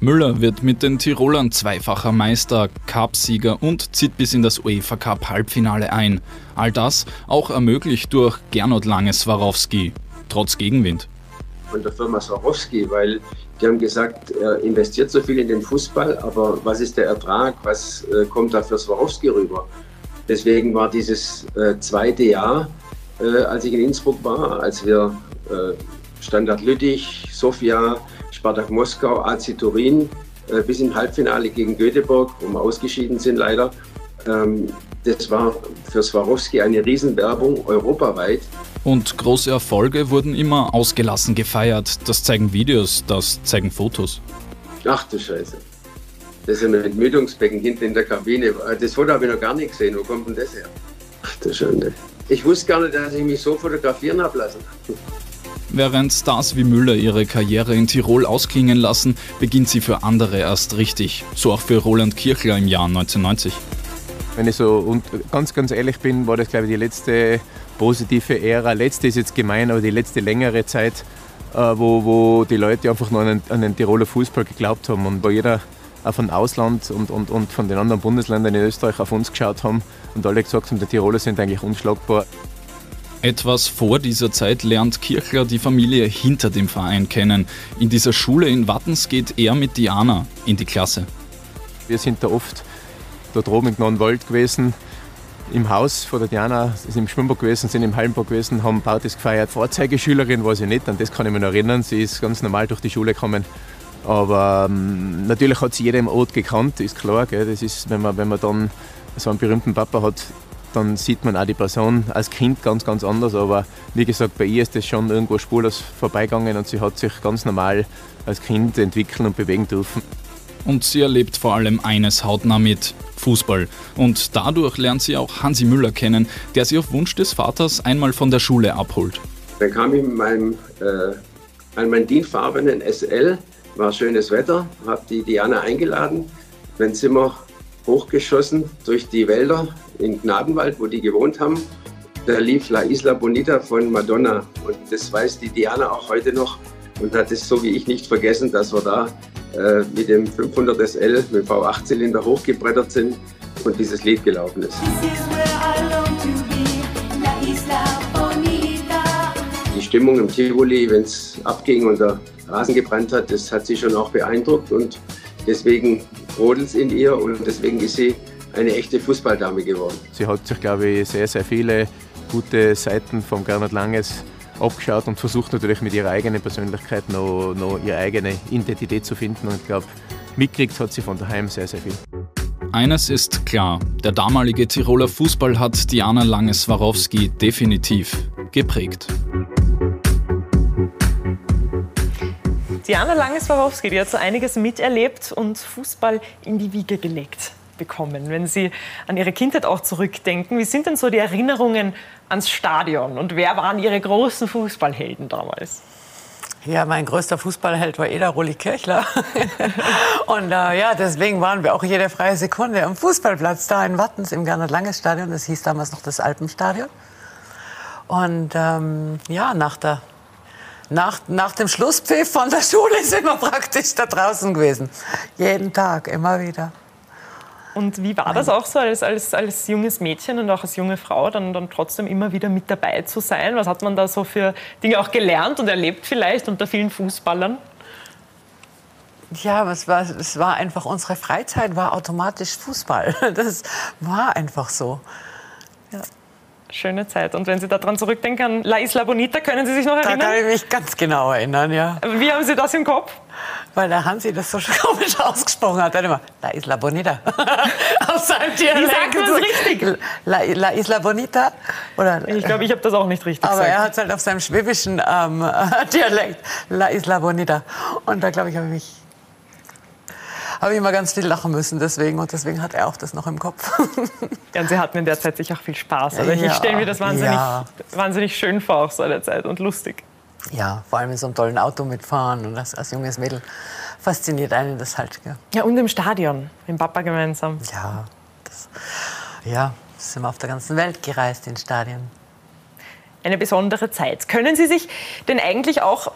Müller wird mit den Tirolern zweifacher Meister, Cupsieger und zieht bis in das UEFA Cup Halbfinale ein. All das auch ermöglicht durch Gernot Lange-Swarovski, trotz Gegenwind. von der Firma Swarovski, weil die haben gesagt, er investiert so viel in den Fußball, aber was ist der Ertrag, was äh, kommt da für Swarovski rüber? Deswegen war dieses zweite Jahr, äh, als ich in Innsbruck war, als wir äh, Standard Lüttich, Sofia, Spartak Moskau, AC Turin äh, bis im Halbfinale gegen Göteborg, wo wir ausgeschieden sind leider, ähm, das war für Swarovski eine Riesenwerbung europaweit. Und große Erfolge wurden immer ausgelassen gefeiert. Das zeigen Videos, das zeigen Fotos. Ach du Scheiße. Das ist ein Entmüdungsbecken hinten in der Kabine. Das Foto habe ich noch gar nicht gesehen. Wo kommt denn das her? Ach du Schande. Ich wusste gar nicht, dass ich mich so fotografieren habe lassen. Während Stars wie Müller ihre Karriere in Tirol ausklingen lassen, beginnt sie für andere erst richtig. So auch für Roland Kirchler im Jahr 1990. Wenn ich so und ganz, ganz ehrlich bin, war das, glaube ich, die letzte positive Ära. Letzte ist jetzt gemein, aber die letzte längere Zeit, äh, wo, wo die Leute einfach noch an den, an den Tiroler Fußball geglaubt haben und wo jeder auch von Ausland und, und, und von den anderen Bundesländern in Österreich auf uns geschaut haben und alle gesagt haben, die Tiroler sind eigentlich unschlagbar. Etwas vor dieser Zeit lernt Kirchler die Familie hinter dem Verein kennen. In dieser Schule in Wattens geht er mit Diana in die Klasse. Wir sind da oft dort oben in Gnonwald gewesen, im Haus von der Diana, sind im Schwimmbad gewesen, sind im Hallenbad gewesen, haben Partys gefeiert. Vorzeigeschülerin war sie nicht, an das kann ich mich noch erinnern. Sie ist ganz normal durch die Schule gekommen. Aber ähm, natürlich hat sie jeder im Ort gekannt, ist klar. Gell? Das ist, wenn man, wenn man dann so einen berühmten Papa hat, dann sieht man auch die Person als Kind ganz, ganz anders. Aber wie gesagt, bei ihr ist das schon irgendwo spurlos vorbeigegangen und sie hat sich ganz normal als Kind entwickeln und bewegen dürfen. Und sie erlebt vor allem eines hautnah mit Fußball. Und dadurch lernt sie auch Hansi Müller kennen, der sie auf Wunsch des Vaters einmal von der Schule abholt. Dann kam ich mit meinem, äh, an meinen dienfarbenen SL, war schönes Wetter, habe die Diana eingeladen. Dann sind wir hochgeschossen durch die Wälder in Gnadenwald, wo die gewohnt haben. Da lief La Isla Bonita von Madonna und das weiß die Diana auch heute noch und hat es so wie ich nicht vergessen, dass wir da äh, mit dem 500 SL mit V8-Zylinder hochgebrettert sind und dieses Lied gelaufen ist. Die Stimmung im Tivoli, wenn es abging und der Rasen gebrannt hat, das hat sie schon auch beeindruckt und deswegen brodelt es in ihr und deswegen ist sie eine echte Fußballdame geworden. Sie hat sich, glaube ich, sehr, sehr viele gute Seiten von Gernot Langes abgeschaut und versucht natürlich mit ihrer eigenen Persönlichkeit noch, noch ihre eigene Identität zu finden. Und ich glaube, mitkriegt hat sie von daheim sehr, sehr viel. Eines ist klar, der damalige Tiroler Fußball hat Diana Lange-Swarovski definitiv geprägt. Diana Lange-Swarovski, die hat so einiges miterlebt und Fußball in die Wiege gelegt bekommen. Wenn Sie an Ihre Kindheit auch zurückdenken, wie sind denn so die Erinnerungen ans Stadion und wer waren Ihre großen Fußballhelden damals? Ja, mein größter Fußballheld war eh der Rulli Kirchler. und äh, ja, deswegen waren wir auch jede freie Sekunde am Fußballplatz da in Wattens im Gernot-Langes-Stadion. Das hieß damals noch das Alpenstadion. Und ähm, ja, nach, der, nach, nach dem Schlusspfiff von der Schule sind wir praktisch da draußen gewesen. Jeden Tag, immer wieder. Und wie war das auch so als, als, als junges Mädchen und auch als junge Frau, dann, dann trotzdem immer wieder mit dabei zu sein? Was hat man da so für Dinge auch gelernt und erlebt vielleicht unter vielen Fußballern? Ja, es war, es war einfach, unsere Freizeit war automatisch Fußball. Das war einfach so. Schöne Zeit. Und wenn Sie daran zurückdenken an La Isla Bonita, können Sie sich noch erinnern? Da kann ich mich ganz genau erinnern, ja. Wie haben Sie das im Kopf? Weil der Hansi das so komisch ausgesprochen hat. Dann immer, La Isla Bonita. Auf seinem Dialekt. Wie sagt man es richtig? La, La, Isla Bonita. Oder, ich glaube, ich habe das auch nicht richtig aber gesagt. er hat es halt auf seinem schwäbischen ähm, Dialekt. La Isla Bonita. Und da, glaube ich, habe ich mich habe ich immer ganz viel lachen müssen deswegen und deswegen hat er auch das noch im Kopf. ja, und Sie hatten in der Zeit sicher auch viel Spaß. Also ja, ich stelle mir das wahnsinnig, ja. wahnsinnig schön vor, auch so eine Zeit und lustig. Ja, vor allem in so einem tollen Auto mitfahren und als, als junges Mädel fasziniert einen das halt. Ja, ja und im Stadion, mit Papa gemeinsam. Ja, das, ja, sind wir auf der ganzen Welt gereist in Stadien. Eine besondere Zeit. Können Sie sich denn eigentlich auch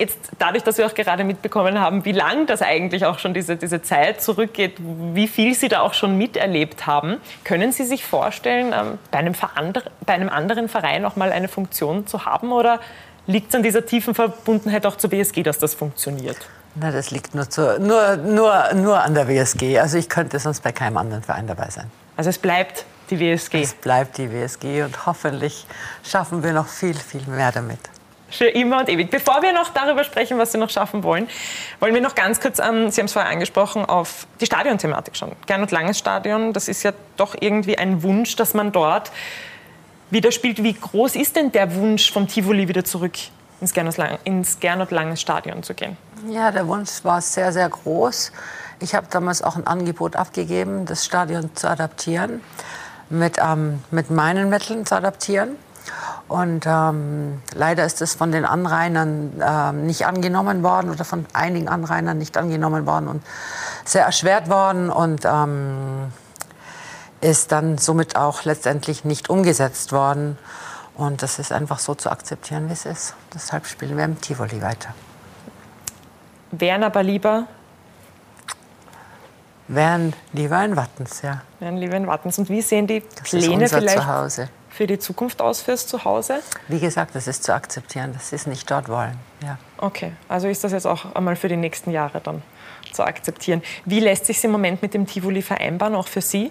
Jetzt dadurch, dass wir auch gerade mitbekommen haben, wie lang das eigentlich auch schon diese, diese Zeit zurückgeht, wie viel Sie da auch schon miterlebt haben, können Sie sich vorstellen, ähm, bei, einem bei einem anderen Verein auch mal eine Funktion zu haben oder liegt es an dieser tiefen Verbundenheit auch zur WSG, dass das funktioniert? Na, das liegt nur, zu, nur, nur, nur an der WSG. Also ich könnte sonst bei keinem anderen Verein dabei sein. Also es bleibt die WSG? Es bleibt die WSG und hoffentlich schaffen wir noch viel, viel mehr damit. Für immer und ewig. Bevor wir noch darüber sprechen, was Sie noch schaffen wollen, wollen wir noch ganz kurz, ähm, Sie haben es vorher angesprochen, auf die Stadionthematik schauen. Gernot Langes Stadion, das ist ja doch irgendwie ein Wunsch, dass man dort wieder spielt. Wie groß ist denn der Wunsch vom Tivoli wieder zurück ins Gernot, ins Gernot Langes Stadion zu gehen? Ja, der Wunsch war sehr, sehr groß. Ich habe damals auch ein Angebot abgegeben, das Stadion zu adaptieren, mit, ähm, mit meinen Mitteln zu adaptieren. Und ähm, leider ist es von den Anrainern ähm, nicht angenommen worden oder von einigen Anrainern nicht angenommen worden und sehr erschwert worden und ähm, ist dann somit auch letztendlich nicht umgesetzt worden. Und das ist einfach so zu akzeptieren, wie es ist. Deshalb spielen wir im Tivoli weiter. Wären aber lieber? Wären lieber in Wattens, ja. Wären lieber in Wattens. Und wie sehen die das Pläne ist unser vielleicht? Zuhause für die Zukunft aus fürs Zuhause? Wie gesagt, das ist zu akzeptieren, das ist nicht dort wollen. Ja. Okay, also ist das jetzt auch einmal für die nächsten Jahre dann zu akzeptieren. Wie lässt sich es im Moment mit dem Tivoli vereinbaren, auch für Sie?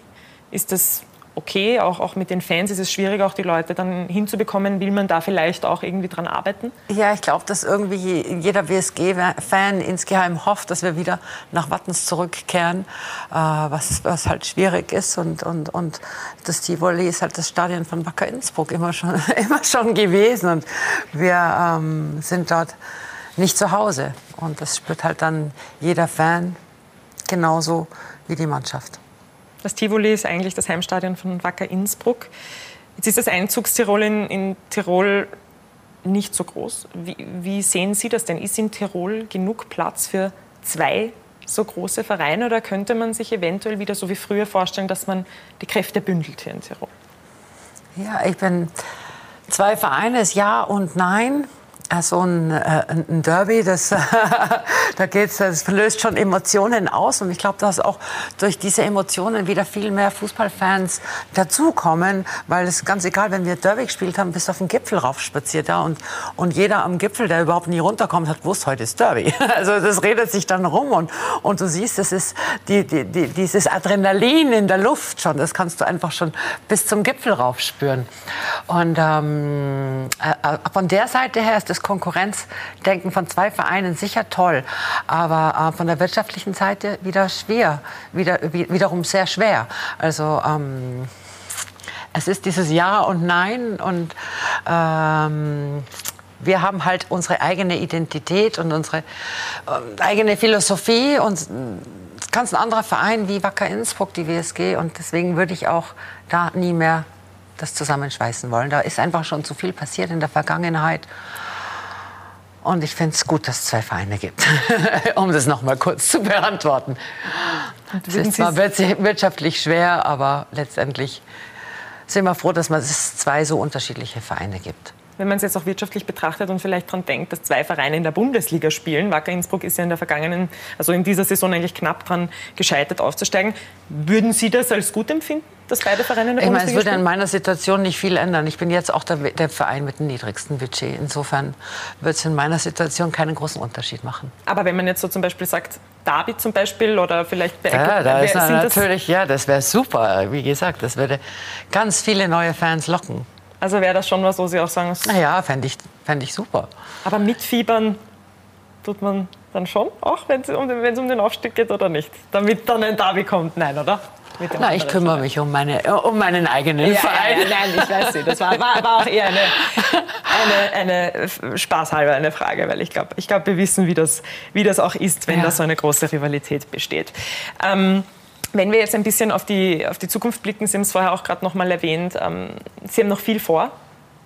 Ist das okay. Auch, auch mit den Fans ist es schwierig, auch die Leute dann hinzubekommen. Will man da vielleicht auch irgendwie dran arbeiten? Ja, ich glaube, dass irgendwie jeder WSG-Fan insgeheim hofft, dass wir wieder nach Wattens zurückkehren, äh, was, was halt schwierig ist. Und, und, und das Tivoli ist halt das Stadion von Wacker Innsbruck immer schon, immer schon gewesen. Und wir ähm, sind dort nicht zu Hause. Und das spürt halt dann jeder Fan genauso wie die Mannschaft. Das Tivoli ist eigentlich das Heimstadion von Wacker Innsbruck. Jetzt ist das Einzugstirol in, in Tirol nicht so groß. Wie, wie, sehen Sie das denn? Ist in Tirol genug Platz für zwei so große Vereine oder könnte man sich eventuell wieder so wie früher vorstellen, dass man die Kräfte bündelt hier in Tirol? Ja, ich bin zwei Vereine, ist Ja und Nein. Also ein, äh, ein Derby, das, da geht's, das löst schon Emotionen aus. Und ich glaube, dass auch durch diese Emotionen wieder viel mehr Fußballfans dazukommen, weil es ganz egal, wenn wir Derby gespielt haben, bis auf den Gipfel rauf spaziert. Ja, und, und jeder am Gipfel, der überhaupt nie runterkommt, hat gewusst, heute ist Derby. Also das redet sich dann rum. Und, und du siehst, das ist die, die, die, dieses Adrenalin in der Luft schon. Das kannst du einfach schon bis zum Gipfel rauf spüren. Und ähm, äh, von der Seite her ist das das Konkurrenzdenken von zwei Vereinen sicher toll, aber äh, von der wirtschaftlichen Seite wieder schwer, wieder, wiederum sehr schwer. Also ähm, es ist dieses Ja und Nein und ähm, wir haben halt unsere eigene Identität und unsere äh, eigene Philosophie und ganz ein anderer Verein wie Wacker Innsbruck, die WSG und deswegen würde ich auch da nie mehr das zusammenschweißen wollen. Da ist einfach schon zu viel passiert in der Vergangenheit. Und ich finde es gut, dass es zwei Vereine gibt, um das noch mal kurz zu beantworten. Es ist zwar wirtschaftlich schwer, aber letztendlich sind wir froh, dass es zwei so unterschiedliche Vereine gibt wenn man es jetzt auch wirtschaftlich betrachtet und vielleicht daran denkt, dass zwei Vereine in der Bundesliga spielen. Wacker Innsbruck ist ja in der vergangenen, also in dieser Saison eigentlich knapp dran gescheitert aufzusteigen. Würden Sie das als gut empfinden, dass beide Vereine in der ich meine, es würde in meiner Situation nicht viel ändern. Ich bin jetzt auch der, der Verein mit dem niedrigsten Budget. Insofern wird es in meiner Situation keinen großen Unterschied machen. Aber wenn man jetzt so zum Beispiel sagt, David zum Beispiel oder vielleicht bei Ja, da ist natürlich, das ja, das wäre super. Wie gesagt, das würde ganz viele neue Fans locken. Also wäre das schon was, wo Sie auch sagen, naja, fände ich, fänd ich super. Aber mitfiebern tut man dann schon, auch wenn es um, um den Aufstieg geht oder nicht? Damit dann ein Derby kommt, nein, oder? Na, ich kümmere mich um, meine, um meinen eigenen ja, Verein. Ja, nein, ich weiß nicht. Das war, war, war auch eher eine, eine, eine spaßhalber eine Frage, weil ich glaube, ich glaub, wir wissen, wie das, wie das auch ist, wenn ja. da so eine große Rivalität besteht. Ähm, wenn wir jetzt ein bisschen auf die, auf die Zukunft blicken, Sie haben es vorher auch gerade noch mal erwähnt, ähm, Sie haben noch viel vor.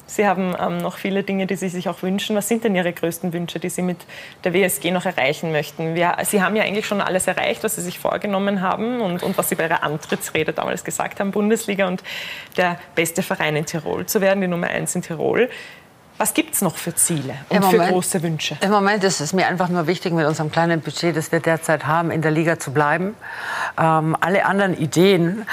Sie haben ähm, noch viele Dinge, die Sie sich auch wünschen. Was sind denn Ihre größten Wünsche, die Sie mit der WSG noch erreichen möchten? Wir, Sie haben ja eigentlich schon alles erreicht, was Sie sich vorgenommen haben und, und was Sie bei Ihrer Antrittsrede damals gesagt haben, Bundesliga und der beste Verein in Tirol zu werden, die Nummer eins in Tirol. Was gibt es noch für Ziele und Im für Moment, große Wünsche? Im Moment ist es mir einfach nur wichtig, mit unserem kleinen Budget, das wir derzeit haben, in der Liga zu bleiben. Ähm, alle anderen Ideen,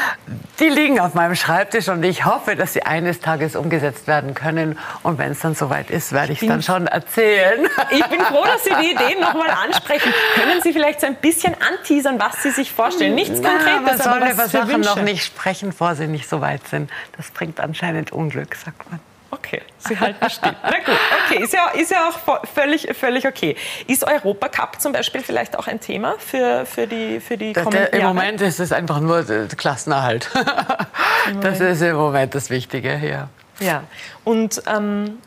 die liegen auf meinem Schreibtisch und ich hoffe, dass sie eines Tages umgesetzt werden können. Und wenn es dann soweit ist, werde ich es dann schon erzählen. Ich bin froh, dass Sie die Ideen noch mal ansprechen. Können Sie vielleicht so ein bisschen anteasern, was Sie sich vorstellen? Nichts Na, Konkretes, man soll aber was über Sachen Wünsche. noch nicht sprechen, bevor sie nicht so weit sind. Das bringt anscheinend Unglück, sagt man. Okay, Sie halten still. Na gut, okay, ist ja, ist ja auch völlig, völlig okay. Ist Europacup zum Beispiel vielleicht auch ein Thema für, für die, für die kommenden der, Im Moment ist es einfach nur der Klassenerhalt. das ist im Moment das Wichtige, ja. Ja, und ähm,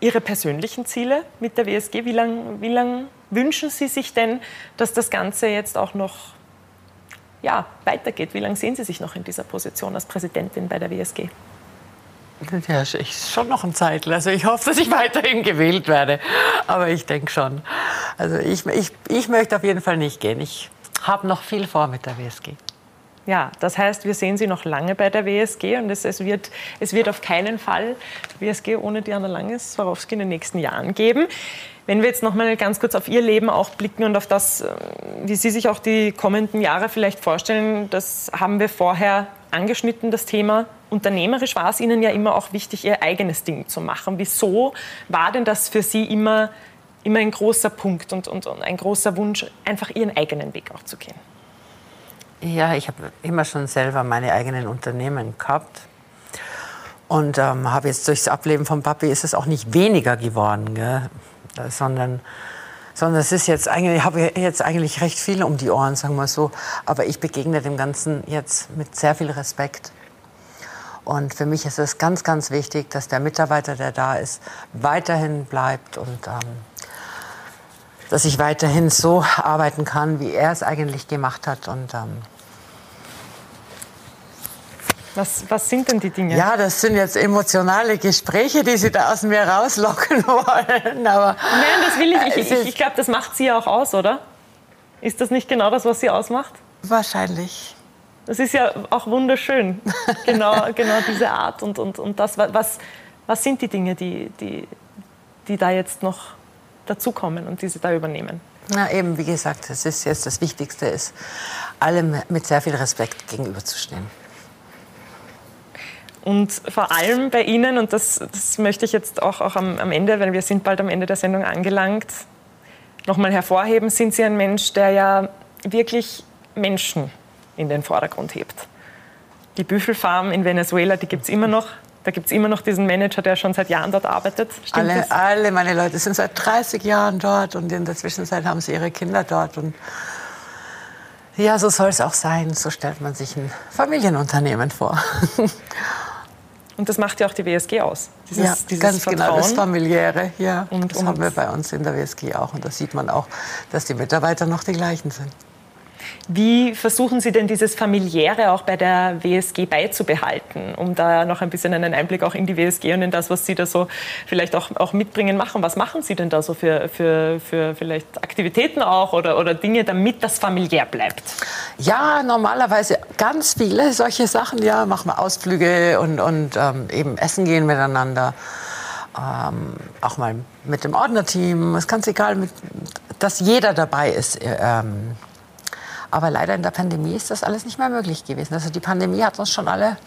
Ihre persönlichen Ziele mit der WSG, wie lange wie lang wünschen Sie sich denn, dass das Ganze jetzt auch noch ja, weitergeht? Wie lange sehen Sie sich noch in dieser Position als Präsidentin bei der WSG? Ja, ich schon noch ein Zeitl. Also ich hoffe, dass ich weiterhin gewählt werde. Aber ich denke schon. Also ich, ich, ich möchte auf jeden Fall nicht gehen. Ich habe noch viel vor mit der WSG. Ja, das heißt, wir sehen Sie noch lange bei der WSG und es, es, wird, es wird auf keinen Fall WSG ohne Diana Langes-Swarovski in den nächsten Jahren geben. Wenn wir jetzt noch mal ganz kurz auf Ihr Leben auch blicken und auf das, äh, wie Sie sich auch die kommenden Jahre vielleicht vorstellen, das haben wir vorher angeschnitten, das Thema. Unternehmerisch war es Ihnen ja immer auch wichtig, Ihr eigenes Ding zu machen. Wieso war denn das für Sie immer, immer ein großer Punkt und, und, und ein großer Wunsch, einfach Ihren eigenen Weg auch zu gehen? Ja, ich habe immer schon selber meine eigenen Unternehmen gehabt. Und ähm, habe jetzt durchs Ableben von Papi ist es auch nicht weniger geworden, gell? sondern sondern es ist jetzt eigentlich, ich habe jetzt eigentlich recht viel um die Ohren, sagen wir so. Aber ich begegne dem Ganzen jetzt mit sehr viel Respekt. Und für mich ist es ganz, ganz wichtig, dass der Mitarbeiter, der da ist, weiterhin bleibt und ähm, dass ich weiterhin so arbeiten kann, wie er es eigentlich gemacht hat. Und ähm, was, was sind denn die Dinge? Ja, das sind jetzt emotionale Gespräche, die Sie da aus mir rauslocken wollen. Aber Nein, das will ich. Ich, ich, ich glaube, das macht Sie ja auch aus, oder? Ist das nicht genau das, was Sie ausmacht? Wahrscheinlich. Das ist ja auch wunderschön, genau, genau diese Art. Und, und, und das, was, was sind die Dinge, die, die, die da jetzt noch dazukommen und die Sie da übernehmen? Na eben, wie gesagt, das ist jetzt das Wichtigste, ist allem mit sehr viel Respekt gegenüberzustehen. Und vor allem bei Ihnen, und das, das möchte ich jetzt auch, auch am, am, Ende, weil wir sind bald am Ende der Sendung angelangt, nochmal hervorheben, sind Sie ein Mensch, der ja wirklich Menschen in den Vordergrund hebt. Die Büffelfarm in Venezuela, die gibt es immer noch. Da gibt es immer noch diesen Manager, der schon seit Jahren dort arbeitet. Stimmt alle, alle meine Leute sind seit 30 Jahren dort und in der Zwischenzeit haben sie ihre Kinder dort. Und ja, so soll es auch sein. So stellt man sich ein Familienunternehmen vor. Und das macht ja auch die WSG aus. Dieses, ja, dieses ganz Vertrauen. genau, das Familiäre. Ja, und, das und haben wir bei uns in der WSG auch. Und da sieht man auch, dass die Mitarbeiter noch die gleichen sind. Wie versuchen Sie denn dieses Familiäre auch bei der WSG beizubehalten, um da noch ein bisschen einen Einblick auch in die WSG und in das, was Sie da so vielleicht auch, auch mitbringen, machen? Was machen Sie denn da so für, für, für vielleicht Aktivitäten auch oder, oder Dinge, damit das familiär bleibt? Ja, normalerweise ganz viele solche Sachen. Ja, machen wir Ausflüge und, und ähm, eben essen gehen miteinander. Ähm, auch mal mit dem Ordnerteam. Es ist ganz egal, mit, dass jeder dabei ist. Ähm, aber leider in der Pandemie ist das alles nicht mehr möglich gewesen. Also die Pandemie hat uns schon alle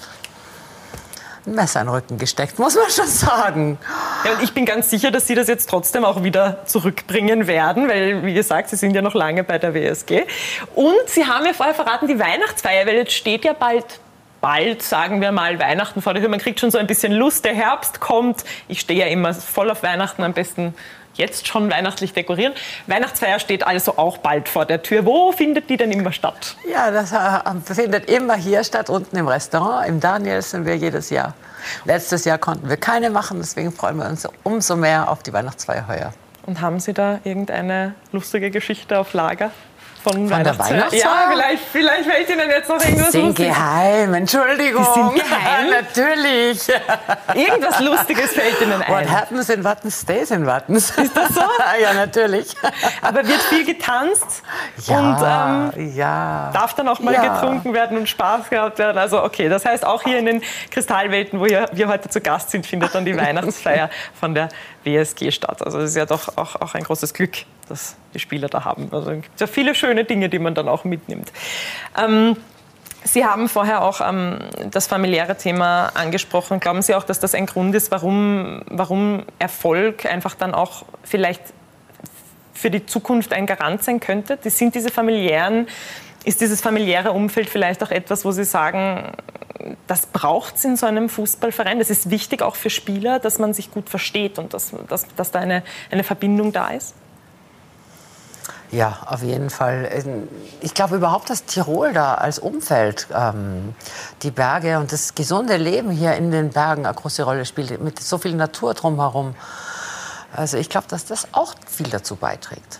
ein Messer in den Rücken gesteckt, muss man schon sagen. Ja, und ich bin ganz sicher, dass Sie das jetzt trotzdem auch wieder zurückbringen werden, weil, wie gesagt, Sie sind ja noch lange bei der WSG. Und Sie haben ja vorher verraten, die Weihnachtsfeier, weil jetzt steht ja bald bald, sagen wir mal, Weihnachten vor der Tür. Man kriegt schon so ein bisschen Lust, der Herbst kommt. Ich stehe ja immer voll auf Weihnachten, am besten jetzt schon weihnachtlich dekorieren. Weihnachtsfeier steht also auch bald vor der Tür. Wo findet die denn immer statt? Ja, das äh, findet immer hier statt, unten im Restaurant. Im Daniels sind wir jedes Jahr. Letztes Jahr konnten wir keine machen, deswegen freuen wir uns umso mehr auf die Weihnachtsfeier heuer. Und haben Sie da irgendeine lustige Geschichte auf Lager? Von, von der Weihnachtsfeier? Ja, vielleicht, vielleicht fällt Ihnen jetzt noch irgendwas sind geheim, Entschuldigung. Die sind geheim? Natürlich. Irgendwas Lustiges fällt Ihnen ein. What happens in Wattens stays in Wattens. Ist das so? ja, natürlich. Aber wird viel getanzt ja, und ähm, ja. darf dann auch mal ja. getrunken werden und Spaß gehabt werden. Also okay, das heißt auch hier in den Kristallwelten, wo wir heute zu Gast sind, findet dann die Weihnachtsfeier von der WSG statt. Also das ist ja doch auch, auch ein großes Glück, dass die Spieler da haben. Also es gibt ja viele schöne Dinge, die man dann auch mitnimmt. Ähm, Sie haben vorher auch ähm, das familiäre Thema angesprochen. Glauben Sie auch, dass das ein Grund ist, warum, warum Erfolg einfach dann auch vielleicht für die Zukunft ein Garant sein könnte? Das sind diese familiären, ist dieses familiäre Umfeld vielleicht auch etwas, wo Sie sagen, das braucht es in so einem Fußballverein. Das ist wichtig auch für Spieler, dass man sich gut versteht und dass, dass, dass da eine, eine Verbindung da ist. Ja, auf jeden Fall. Ich glaube überhaupt, dass Tirol da als Umfeld, ähm, die Berge und das gesunde Leben hier in den Bergen eine große Rolle spielt, mit so viel Natur drumherum. Also ich glaube, dass das auch viel dazu beiträgt.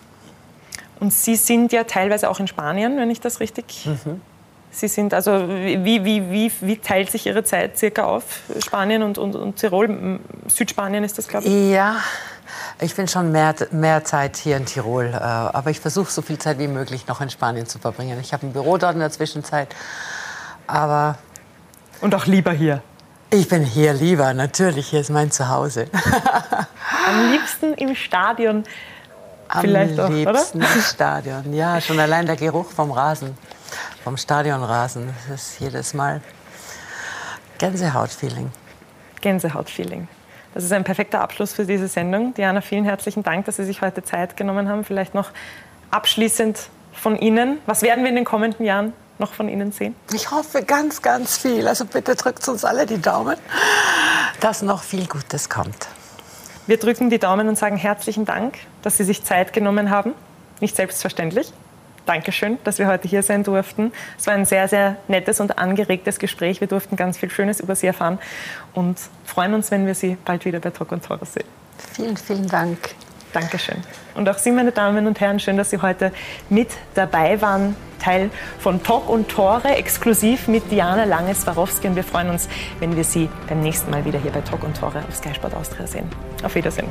Und Sie sind ja teilweise auch in Spanien, wenn ich das richtig mhm. Sie sind also, wie, wie, wie, wie teilt sich Ihre Zeit circa auf? Spanien und, und, und Tirol? Südspanien ist das, glaube ich? Ja, ich bin schon mehr, mehr Zeit hier in Tirol. Äh, aber ich versuche so viel Zeit wie möglich noch in Spanien zu verbringen. Ich habe ein Büro dort in der Zwischenzeit. Aber. Und auch lieber hier? Ich bin hier lieber, natürlich. Hier ist mein Zuhause. Am liebsten im Stadion. Am Vielleicht auch, liebsten oder? Stadion. Ja, schon allein der Geruch vom Rasen vom Stadionrasen. Das ist jedes Mal Gänsehautfeeling. Gänsehautfeeling. Das ist ein perfekter Abschluss für diese Sendung. Diana, vielen herzlichen Dank, dass Sie sich heute Zeit genommen haben. Vielleicht noch abschließend von Ihnen. Was werden wir in den kommenden Jahren noch von Ihnen sehen? Ich hoffe ganz, ganz viel. Also bitte drückt uns alle die Daumen, dass noch viel Gutes kommt. Wir drücken die Daumen und sagen herzlichen Dank, dass Sie sich Zeit genommen haben. Nicht selbstverständlich. Dankeschön, dass wir heute hier sein durften. Es war ein sehr, sehr nettes und angeregtes Gespräch. Wir durften ganz viel Schönes über Sie erfahren und freuen uns, wenn wir Sie bald wieder bei Talk und Tore sehen. Vielen, vielen Dank. Dankeschön. Und auch Sie, meine Damen und Herren, schön, dass Sie heute mit dabei waren. Teil von Talk und Tore, exklusiv mit Diana Lange-Swarovski. Und wir freuen uns, wenn wir Sie beim nächsten Mal wieder hier bei Talk und Tore auf Sky Sport Austria sehen. Auf Wiedersehen.